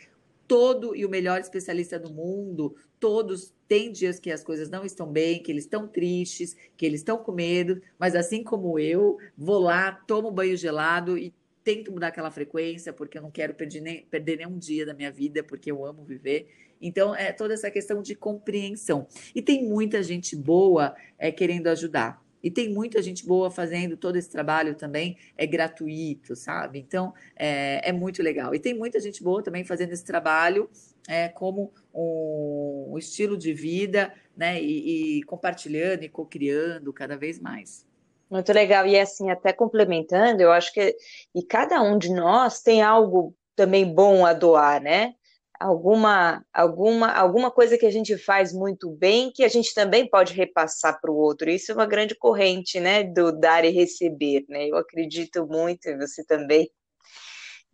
todo e o melhor especialista do mundo, todos têm dias que as coisas não estão bem, que eles estão tristes, que eles estão com medo, mas assim como eu, vou lá, tomo banho gelado e tento mudar aquela frequência, porque eu não quero perder, nem, perder nenhum dia da minha vida, porque eu amo viver. Então, é toda essa questão de compreensão. E tem muita gente boa é, querendo ajudar. E tem muita gente boa fazendo todo esse trabalho também, é gratuito, sabe? Então, é, é muito legal. E tem muita gente boa também fazendo esse trabalho é, como um, um estilo de vida, né? E, e compartilhando e co-criando cada vez mais.
Muito legal. E assim, até complementando, eu acho que e cada um de nós tem algo também bom a doar, né? Alguma, alguma, alguma coisa que a gente faz muito bem que a gente também pode repassar para o outro. Isso é uma grande corrente, né? Do dar e receber, né? Eu acredito muito, e você também,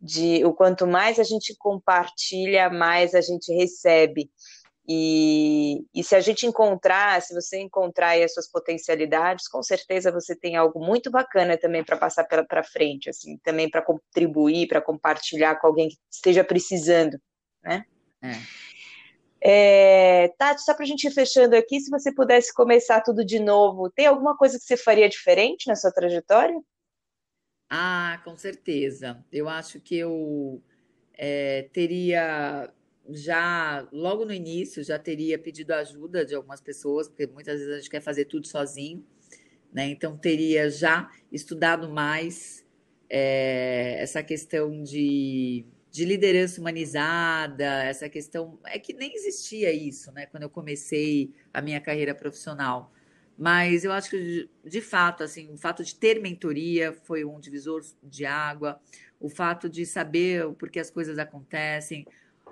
de o quanto mais a gente compartilha, mais a gente recebe. E, e, se a gente encontrar, se você encontrar as suas potencialidades, com certeza você tem algo muito bacana também para passar para frente, assim, também para contribuir, para compartilhar com alguém que esteja precisando, né? É. É, Tati, só para a gente ir fechando aqui, se você pudesse começar tudo de novo, tem alguma coisa que você faria diferente na sua trajetória?
Ah, com certeza. Eu acho que eu é, teria já logo no início já teria pedido ajuda de algumas pessoas, porque muitas vezes a gente quer fazer tudo sozinho, né? Então teria já estudado mais é, essa questão de, de liderança humanizada, essa questão é que nem existia isso, né? Quando eu comecei a minha carreira profissional. Mas eu acho que, de fato, assim, o fato de ter mentoria foi um divisor de água, o fato de saber o porquê as coisas acontecem,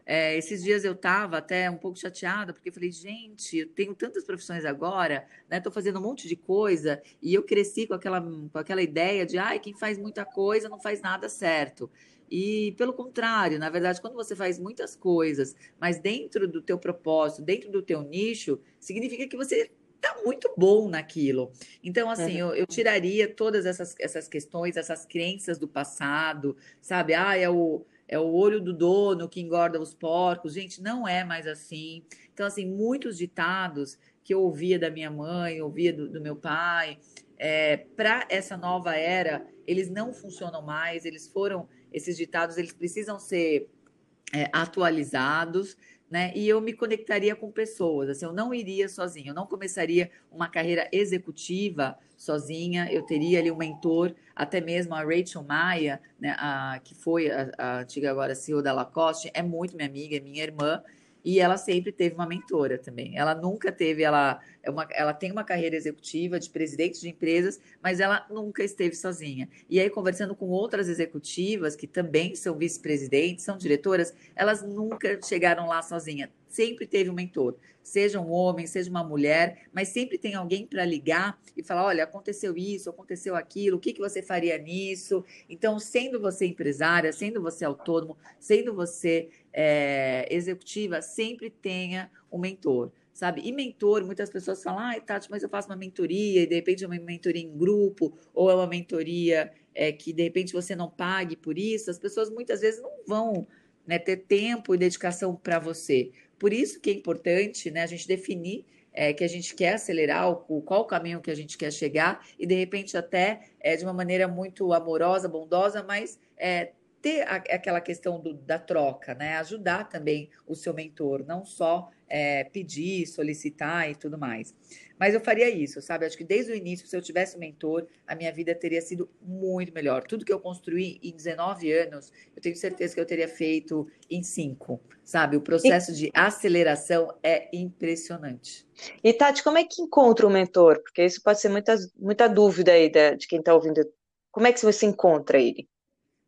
é, esses dias eu estava até um pouco chateada, porque eu falei, gente, eu tenho tantas profissões agora, né? Estou fazendo um monte de coisa, e eu cresci com aquela, com aquela ideia de, ai, quem faz muita coisa não faz nada certo. E pelo contrário, na verdade, quando você faz muitas coisas, mas dentro do teu propósito, dentro do teu nicho, significa que você está muito bom naquilo. Então, assim, uhum. eu, eu, tiraria todas essas, essas questões, essas crenças do passado, sabe? Ah, é o é o olho do dono que engorda os porcos. Gente, não é mais assim. Então, assim, muitos ditados que eu ouvia da minha mãe, ouvia do, do meu pai, é, para essa nova era, eles não funcionam mais. Eles foram, esses ditados, eles precisam ser é, atualizados né? E eu me conectaria com pessoas, assim, eu não iria sozinha, eu não começaria uma carreira executiva sozinha, eu teria ali um mentor, até mesmo a Rachel Maia, né, a, que foi a, a antiga agora CEO da Lacoste, é muito minha amiga, é minha irmã, e ela sempre teve uma mentora também. Ela nunca teve, ela, é uma, ela tem uma carreira executiva de presidente de empresas, mas ela nunca esteve sozinha. E aí, conversando com outras executivas que também são vice-presidentes, são diretoras, elas nunca chegaram lá sozinha. Sempre teve um mentor, seja um homem, seja uma mulher, mas sempre tem alguém para ligar e falar: olha, aconteceu isso, aconteceu aquilo, o que, que você faria nisso? Então, sendo você empresária, sendo você autônomo, sendo você é, executiva, sempre tenha um mentor, sabe? E mentor, muitas pessoas falam, ai, Tati, mas eu faço uma mentoria, e de repente é uma mentoria em grupo, ou é uma mentoria é, que de repente você não pague por isso, as pessoas muitas vezes não vão né, ter tempo e dedicação para você. Por isso que é importante né, a gente definir é, que a gente quer acelerar, o, qual o caminho que a gente quer chegar, e de repente até é, de uma maneira muito amorosa, bondosa, mas é, ter a, aquela questão do, da troca, né? Ajudar também o seu mentor, não só é, pedir, solicitar e tudo mais. Mas eu faria isso, sabe? Acho que desde o início, se eu tivesse um mentor, a minha vida teria sido muito melhor. Tudo que eu construí em 19 anos, eu tenho certeza que eu teria feito em 5, sabe? O processo de aceleração é impressionante.
E Tati, como é que encontra um mentor? Porque isso pode ser muita, muita dúvida aí de quem está ouvindo. Como é que você encontra ele?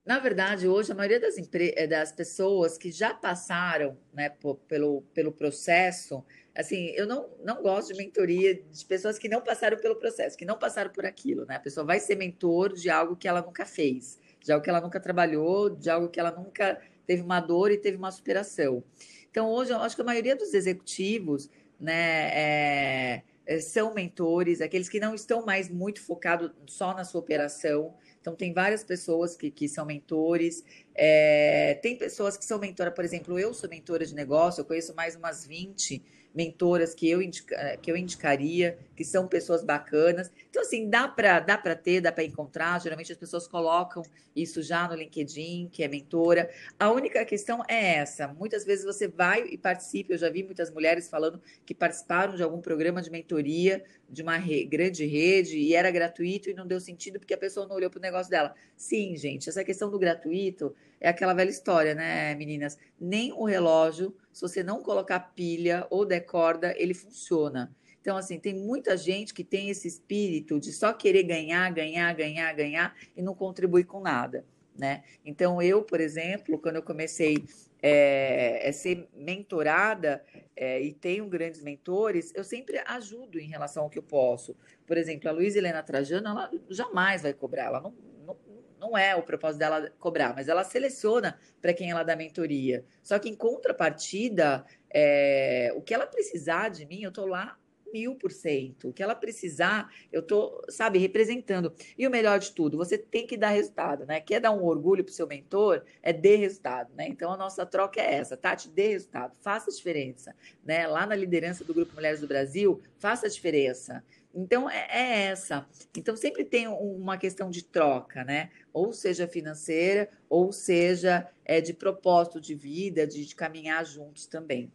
Na verdade, hoje, a maioria das, eh, das pessoas que já passaram né, pelo, pelo processo, assim, eu não, não gosto de mentoria de pessoas que não passaram pelo processo, que não passaram por aquilo, né? A pessoa vai ser mentor de algo que ela nunca fez, de algo que ela nunca trabalhou, de algo que ela nunca teve uma dor e teve uma superação. Então, hoje, eu acho que a maioria dos executivos, né, é, são mentores, aqueles que não estão mais muito focados só na sua operação, então, tem várias pessoas que, que são mentores. É, tem pessoas que são mentora, por exemplo, eu sou mentora de negócio, eu conheço mais umas 20 mentoras que eu, indica, que eu indicaria, que são pessoas bacanas. Então, assim, dá para dá ter, dá para encontrar. Geralmente as pessoas colocam isso já no LinkedIn, que é mentora. A única questão é essa. Muitas vezes você vai e participa. Eu já vi muitas mulheres falando que participaram de algum programa de mentoria de uma re grande rede e era gratuito e não deu sentido porque a pessoa não olhou para o negócio dela. Sim, gente, essa questão do gratuito é aquela velha história, né, meninas? Nem o relógio, se você não colocar pilha ou decorda, ele funciona. Então, assim, tem muita gente que tem esse espírito de só querer ganhar, ganhar, ganhar, ganhar e não contribuir com nada, né? Então, eu, por exemplo, quando eu comecei é, é ser mentorada é, e tenho grandes mentores, eu sempre ajudo em relação ao que eu posso. Por exemplo, a Luísa Helena Trajano, ela jamais vai cobrar, ela não, não, não é o propósito dela cobrar, mas ela seleciona para quem ela dá mentoria. Só que em contrapartida, é, o que ela precisar de mim, eu estou lá mil por cento. O que ela precisar, eu tô, sabe, representando. E o melhor de tudo, você tem que dar resultado, né? Quer dar um orgulho pro seu mentor, é dê resultado, né? Então a nossa troca é essa, Tati, dê resultado, faça a diferença, né? Lá na liderança do Grupo Mulheres do Brasil, faça a diferença. Então é, é essa. Então sempre tem uma questão de troca, né? Ou seja financeira, ou seja é, de propósito de vida, de, de caminhar juntos também.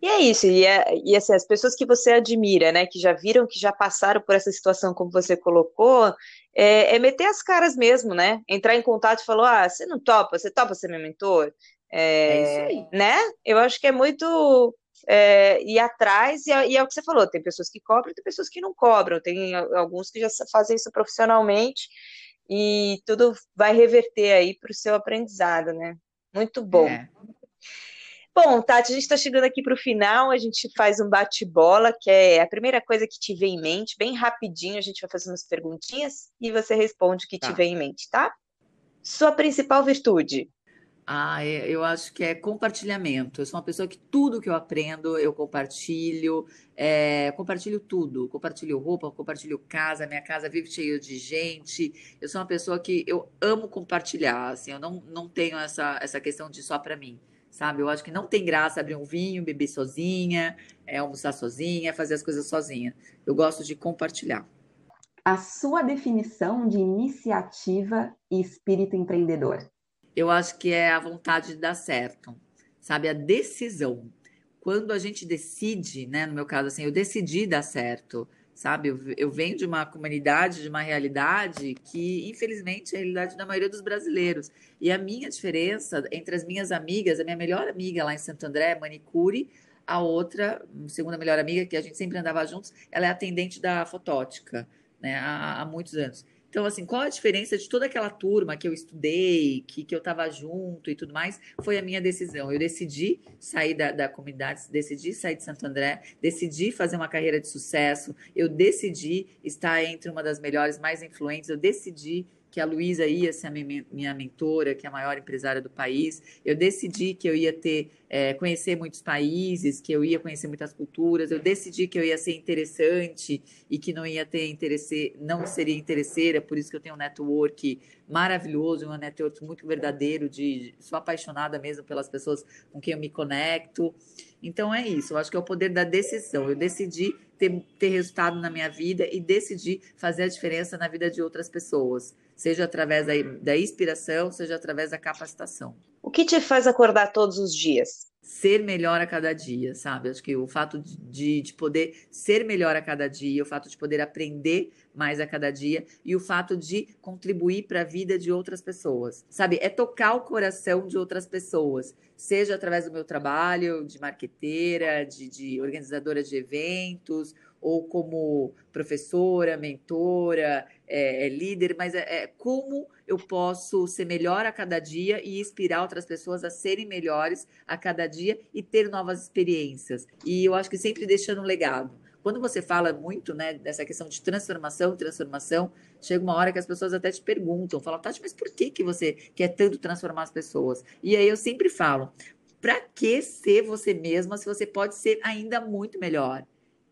E é isso, e, é, e assim, as pessoas que você admira, né, que já viram, que já passaram por essa situação como você colocou, é, é meter as caras mesmo, né? Entrar em contato e falar, ah, você não topa, você topa ser meu mentor? É, é isso aí. Né? Eu acho que é muito é, ir atrás, e, é, e, é o que você falou, tem pessoas que cobram, tem pessoas que não cobram, tem alguns que já fazem isso profissionalmente, e tudo vai reverter aí para o seu aprendizado, né? Muito bom. É. Bom, Tati, a gente está chegando aqui para o final, a gente faz um bate-bola, que é a primeira coisa que te vem em mente, bem rapidinho, a gente vai fazer umas perguntinhas e você responde o que tá. te vem em mente, tá? Sua principal virtude?
Ah, é, eu acho que é compartilhamento. Eu sou uma pessoa que tudo que eu aprendo eu compartilho, é, compartilho tudo. Compartilho roupa, compartilho casa, minha casa vive cheia de gente. Eu sou uma pessoa que eu amo compartilhar, assim, eu não, não tenho essa, essa questão de só para mim sabe? Eu acho que não tem graça abrir um vinho, beber sozinha, é, almoçar sozinha, fazer as coisas sozinha. Eu gosto de compartilhar.
A sua definição de iniciativa e espírito empreendedor?
Eu acho que é a vontade de dar certo, sabe? A decisão. Quando a gente decide, né? No meu caso, assim, eu decidi dar certo sabe? Eu, eu, venho de uma comunidade, de uma realidade que, infelizmente, é a realidade da maioria dos brasileiros. E a minha diferença entre as minhas amigas, a minha melhor amiga lá em Santo André, manicure, a outra, segunda melhor amiga, que a gente sempre andava juntos, ela é atendente da fotótica, né, há, há muitos anos. Então, assim, qual a diferença de toda aquela turma que eu estudei, que, que eu estava junto e tudo mais? Foi a minha decisão. Eu decidi sair da, da comunidade, decidi sair de Santo André, decidi fazer uma carreira de sucesso, eu decidi estar entre uma das melhores, mais influentes, eu decidi que a Luísa ia ser a minha mentora, que é a maior empresária do país. Eu decidi que eu ia ter é, conhecer muitos países, que eu ia conhecer muitas culturas. Eu decidi que eu ia ser interessante e que não ia ter interesse, não seria interesseira. Por isso que eu tenho um network maravilhoso, um network muito verdadeiro. De sou apaixonada mesmo pelas pessoas com quem eu me conecto. Então é isso. Eu acho que é o poder da decisão. Eu decidi ter, ter resultado na minha vida e decidi fazer a diferença na vida de outras pessoas seja através da, da inspiração, seja através da capacitação.
O que te faz acordar todos os dias?
Ser melhor a cada dia, sabe? Acho que o fato de, de poder ser melhor a cada dia, o fato de poder aprender mais a cada dia e o fato de contribuir para a vida de outras pessoas, sabe? É tocar o coração de outras pessoas, seja através do meu trabalho de marqueteira, de, de organizadora de eventos, ou como professora, mentora, é, é, líder, mas é, é, como eu posso ser melhor a cada dia e inspirar outras pessoas a serem melhores a cada dia e ter novas experiências. E eu acho que sempre deixando um legado. Quando você fala muito né, dessa questão de transformação, transformação, chega uma hora que as pessoas até te perguntam, falam, Tati, mas por que, que você quer tanto transformar as pessoas? E aí eu sempre falo, para que ser você mesma se você pode ser ainda muito melhor?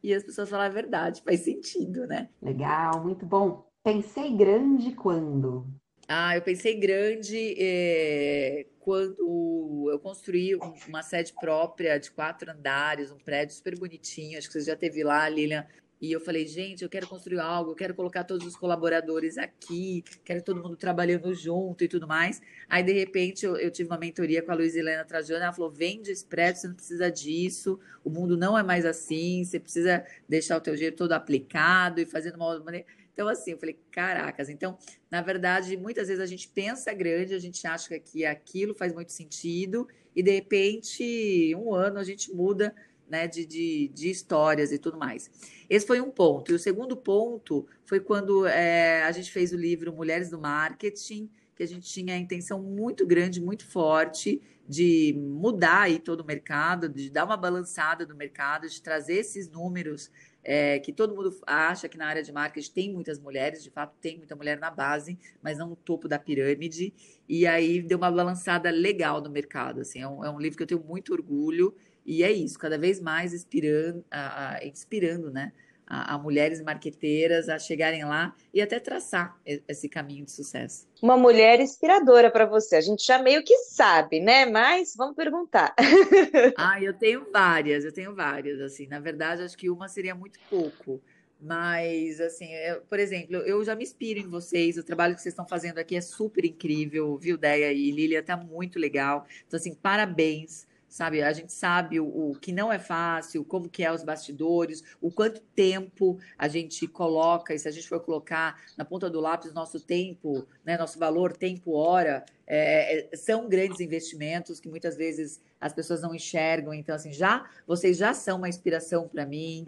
e as pessoas falam a verdade, faz sentido, né?
Legal, muito bom. Pensei grande quando?
Ah, eu pensei grande é, quando eu construí uma sede própria de quatro andares, um prédio super bonitinho. Acho que você já teve lá, Lilian. E eu falei, gente, eu quero construir algo, eu quero colocar todos os colaboradores aqui, quero todo mundo trabalhando junto e tudo mais. Aí, de repente, eu, eu tive uma mentoria com a Luiz Helena Trajano, ela falou, vende prédio, você não precisa disso, o mundo não é mais assim, você precisa deixar o teu dinheiro todo aplicado e fazendo uma outra maneira. Então, assim, eu falei, caracas. Então, na verdade, muitas vezes a gente pensa grande, a gente acha que aquilo faz muito sentido, e de repente, um ano a gente muda né, de, de, de, histórias e tudo mais. Esse foi um ponto. E o segundo ponto foi quando é, a gente fez o livro Mulheres do Marketing, que a gente tinha a intenção muito grande, muito forte de mudar aí todo o mercado, de dar uma balançada no mercado, de trazer esses números é, que todo mundo acha que na área de marketing tem muitas mulheres, de fato tem muita mulher na base, mas não no topo da pirâmide, e aí deu uma balançada legal no mercado, assim, é um, é um livro que eu tenho muito orgulho, e é isso, cada vez mais inspirando, a, a, inspirando né, a, a, mulheres marqueteiras a chegarem lá e até traçar esse caminho de sucesso.
Uma mulher inspiradora para você. A gente já meio que sabe, né? Mas vamos perguntar. *laughs*
ah, eu tenho várias, eu tenho várias. Assim, na verdade, acho que uma seria muito pouco. Mas, assim, eu, por exemplo, eu já me inspiro em vocês. O trabalho que vocês estão fazendo aqui é super incrível, viu, Deia e Lilia? Tá muito legal. Então, assim, parabéns sabe? A gente sabe o, o, que não é fácil, como que é os bastidores, o quanto tempo a gente coloca, e se a gente for colocar na ponta do lápis nosso tempo, né, nosso valor, tempo, hora, é, é são grandes investimentos que muitas vezes as pessoas não enxergam. Então, assim, já vocês já são uma inspiração para mim.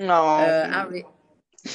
Uh,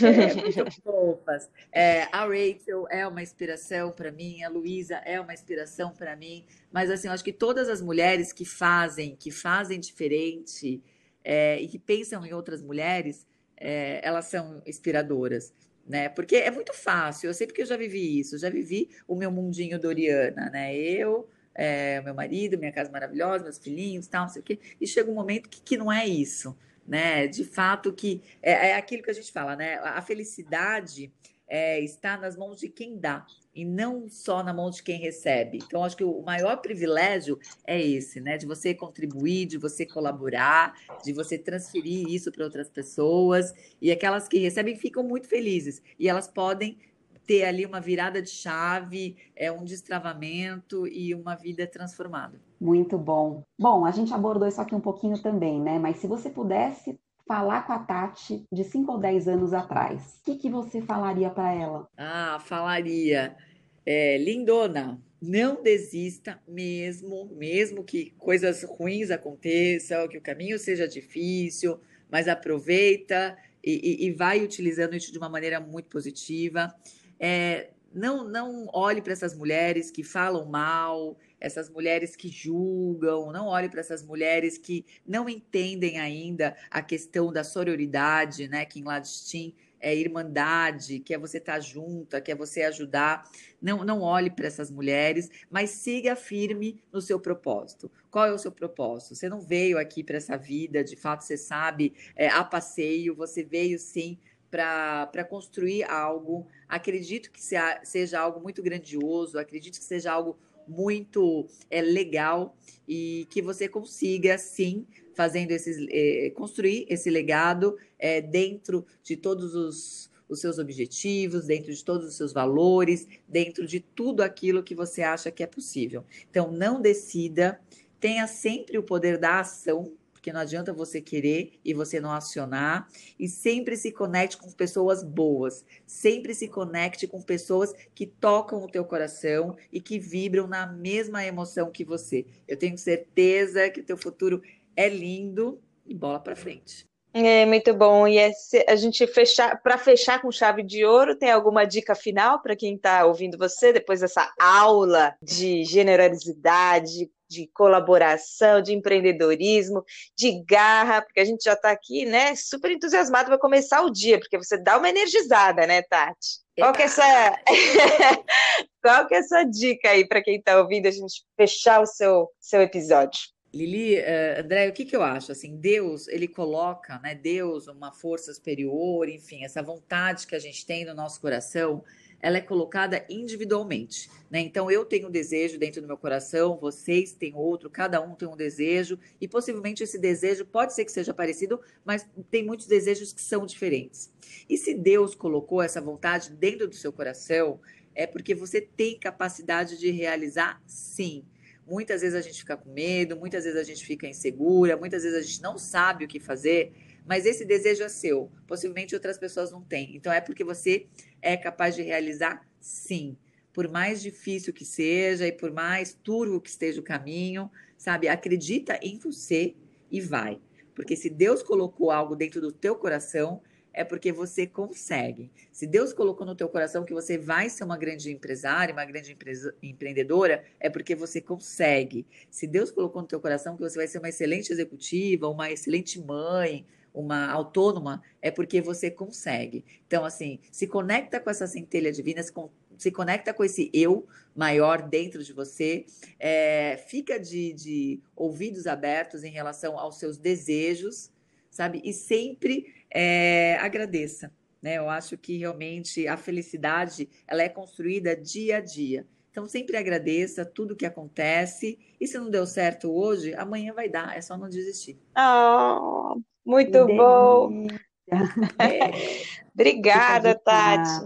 é, *laughs* muito fofas. É, a Rachel é uma inspiração para mim, a Luísa é uma inspiração para mim, mas assim, eu acho que todas as mulheres que fazem, que fazem diferente é, e que pensam em outras mulheres, é, elas são inspiradoras. Né? Porque é muito fácil, eu sei porque eu já vivi isso, já vivi o meu mundinho Doriana, né? Eu, é, meu marido, minha casa maravilhosa, meus filhinhos, tal, não sei o quê, e chega um momento que, que não é isso né? De fato que é, é aquilo que a gente fala, né? A felicidade é, está nas mãos de quem dá e não só na mão de quem recebe. Então, acho que o maior privilégio é esse, né? De você contribuir, de você colaborar, de você transferir isso para outras pessoas. E aquelas que recebem ficam muito felizes. E elas podem ter ali uma virada de chave, é um destravamento e uma vida transformada.
Muito bom. Bom, a gente abordou isso aqui um pouquinho também, né? Mas se você pudesse falar com a Tati de 5 ou 10 anos atrás, o que, que você falaria para ela?
Ah, falaria. É, lindona, não desista mesmo, mesmo que coisas ruins aconteçam, que o caminho seja difícil, mas aproveita e, e, e vai utilizando isso de uma maneira muito positiva. É, não, não olhe para essas mulheres que falam mal, essas mulheres que julgam, não olhe para essas mulheres que não entendem ainda a questão da sororidade, né? Que em Ladistin é irmandade, que é você estar tá junta, que é você ajudar. Não, não olhe para essas mulheres, mas siga firme no seu propósito. Qual é o seu propósito? Você não veio aqui para essa vida, de fato, você sabe, é, a passeio, você veio sim para construir algo. Acredito que seja algo muito grandioso, acredito que seja algo muito é, legal e que você consiga, sim, fazendo esses, é, construir esse legado é, dentro de todos os, os seus objetivos, dentro de todos os seus valores, dentro de tudo aquilo que você acha que é possível. Então, não decida, tenha sempre o poder da ação, porque não adianta você querer e você não acionar. E sempre se conecte com pessoas boas. Sempre se conecte com pessoas que tocam o teu coração e que vibram na mesma emoção que você. Eu tenho certeza que o teu futuro é lindo e bola para frente.
É muito bom. E esse, a gente fechar para fechar com chave de ouro, tem alguma dica final para quem está ouvindo você depois dessa aula de generosidade, de colaboração, de empreendedorismo, de garra, porque a gente já está aqui, né, super entusiasmado para começar o dia, porque você dá uma energizada, né, Tati? Qual que é essa, *laughs* Qual que é essa dica aí para quem está ouvindo a gente fechar o seu, seu episódio?
Lili, uh, André, o que, que eu acho? Assim, Deus, ele coloca, né, Deus, uma força superior, enfim, essa vontade que a gente tem no nosso coração, ela é colocada individualmente, né? Então eu tenho um desejo dentro do meu coração, vocês têm outro, cada um tem um desejo e possivelmente esse desejo pode ser que seja parecido, mas tem muitos desejos que são diferentes. E se Deus colocou essa vontade dentro do seu coração, é porque você tem capacidade de realizar, sim. Muitas vezes a gente fica com medo, muitas vezes a gente fica insegura, muitas vezes a gente não sabe o que fazer, mas esse desejo é seu. Possivelmente outras pessoas não têm. Então é porque você é capaz de realizar, sim. Por mais difícil que seja e por mais turvo que esteja o caminho, sabe? Acredita em você e vai. Porque se Deus colocou algo dentro do teu coração, é porque você consegue. Se Deus colocou no teu coração que você vai ser uma grande empresária, uma grande empresa, empreendedora, é porque você consegue. Se Deus colocou no teu coração que você vai ser uma excelente executiva, uma excelente mãe, uma autônoma, é porque você consegue. Então, assim, se conecta com essa centelha divina, se, se conecta com esse eu maior dentro de você, é, fica de, de ouvidos abertos em relação aos seus desejos, sabe? E sempre é, agradeça. Né? Eu acho que realmente a felicidade ela é construída dia a dia. Então, sempre agradeça tudo que acontece. E se não deu certo hoje, amanhã vai dar. É só não desistir.
Oh, muito que bom. É. *laughs* Obrigada, Tati.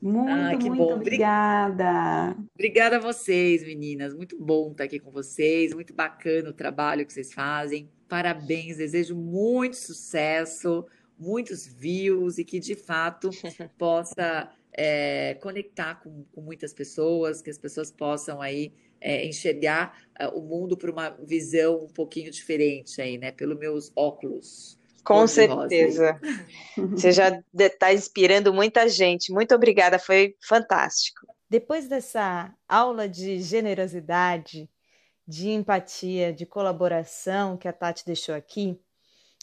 Muito, ah, muito bom. obrigada.
Obrigada a vocês, meninas. Muito bom estar aqui com vocês. Muito bacana o trabalho que vocês fazem. Parabéns. Desejo muito sucesso, muitos views e que de fato *laughs* possa é, conectar com, com, muitas pessoas, que as pessoas possam aí é, enxergar uh, o mundo por uma visão um pouquinho diferente aí, né? Pelos meus óculos.
Com certeza. *laughs* Você já está inspirando muita gente. Muito obrigada, foi fantástico. Depois dessa aula de generosidade, de empatia, de colaboração que a Tati deixou aqui,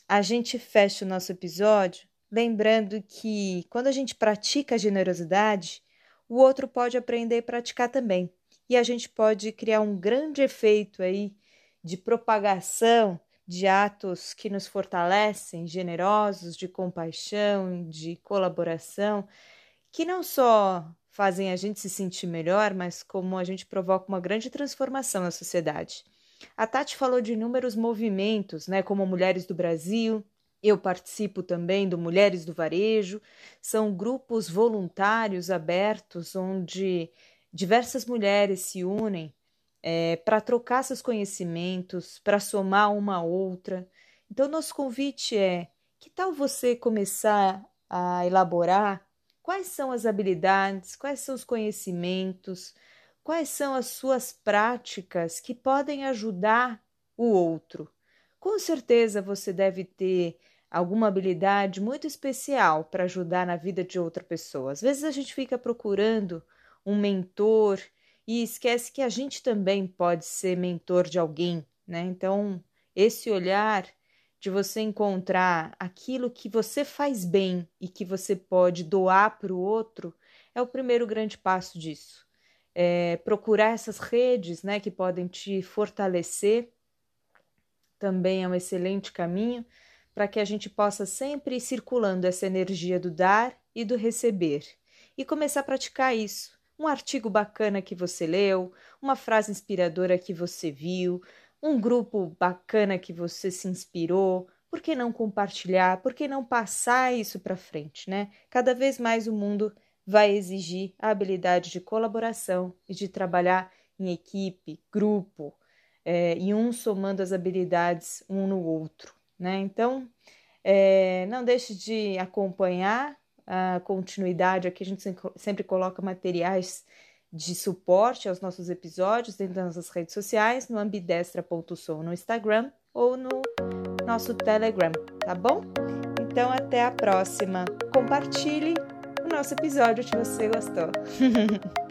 a gente fecha o nosso episódio lembrando que quando a gente pratica a generosidade, o outro pode aprender e praticar também e a gente pode criar um grande efeito aí de propagação de atos que nos fortalecem, generosos, de compaixão, de colaboração, que não só fazem a gente se sentir melhor, mas como a gente provoca uma grande transformação na sociedade. A Tati falou de inúmeros movimentos, né, como Mulheres do Brasil, eu participo também do Mulheres do Varejo, são grupos voluntários abertos onde diversas mulheres se unem é, para trocar seus conhecimentos, para somar uma a outra. Então, nosso convite é: que tal você começar a elaborar quais são as habilidades, quais são os conhecimentos, quais são as suas práticas que podem ajudar o outro? Com certeza você deve ter alguma habilidade muito especial para ajudar na vida de outra pessoa. Às vezes a gente fica procurando um mentor e esquece que a gente também pode ser mentor de alguém, né? Então, esse olhar de você encontrar aquilo que você faz bem e que você pode doar para o outro, é o primeiro grande passo disso. É procurar essas redes né, que podem te fortalecer também é um excelente caminho para que a gente possa sempre ir circulando essa energia do dar e do receber e começar a praticar isso. Um artigo bacana que você leu, uma frase inspiradora que você viu, um grupo bacana que você se inspirou, por que não compartilhar? Por que não passar isso para frente, né? Cada vez mais o mundo vai exigir a habilidade de colaboração e de trabalhar em equipe, grupo, é, e um somando as habilidades um no outro, né? Então, é, não deixe de acompanhar continuidade. Aqui a gente sempre coloca materiais de suporte aos nossos episódios dentro das nossas redes sociais, no ambidestra.som no Instagram ou no nosso Telegram, tá bom? Então até a próxima. Compartilhe o nosso episódio se você gostou. *laughs*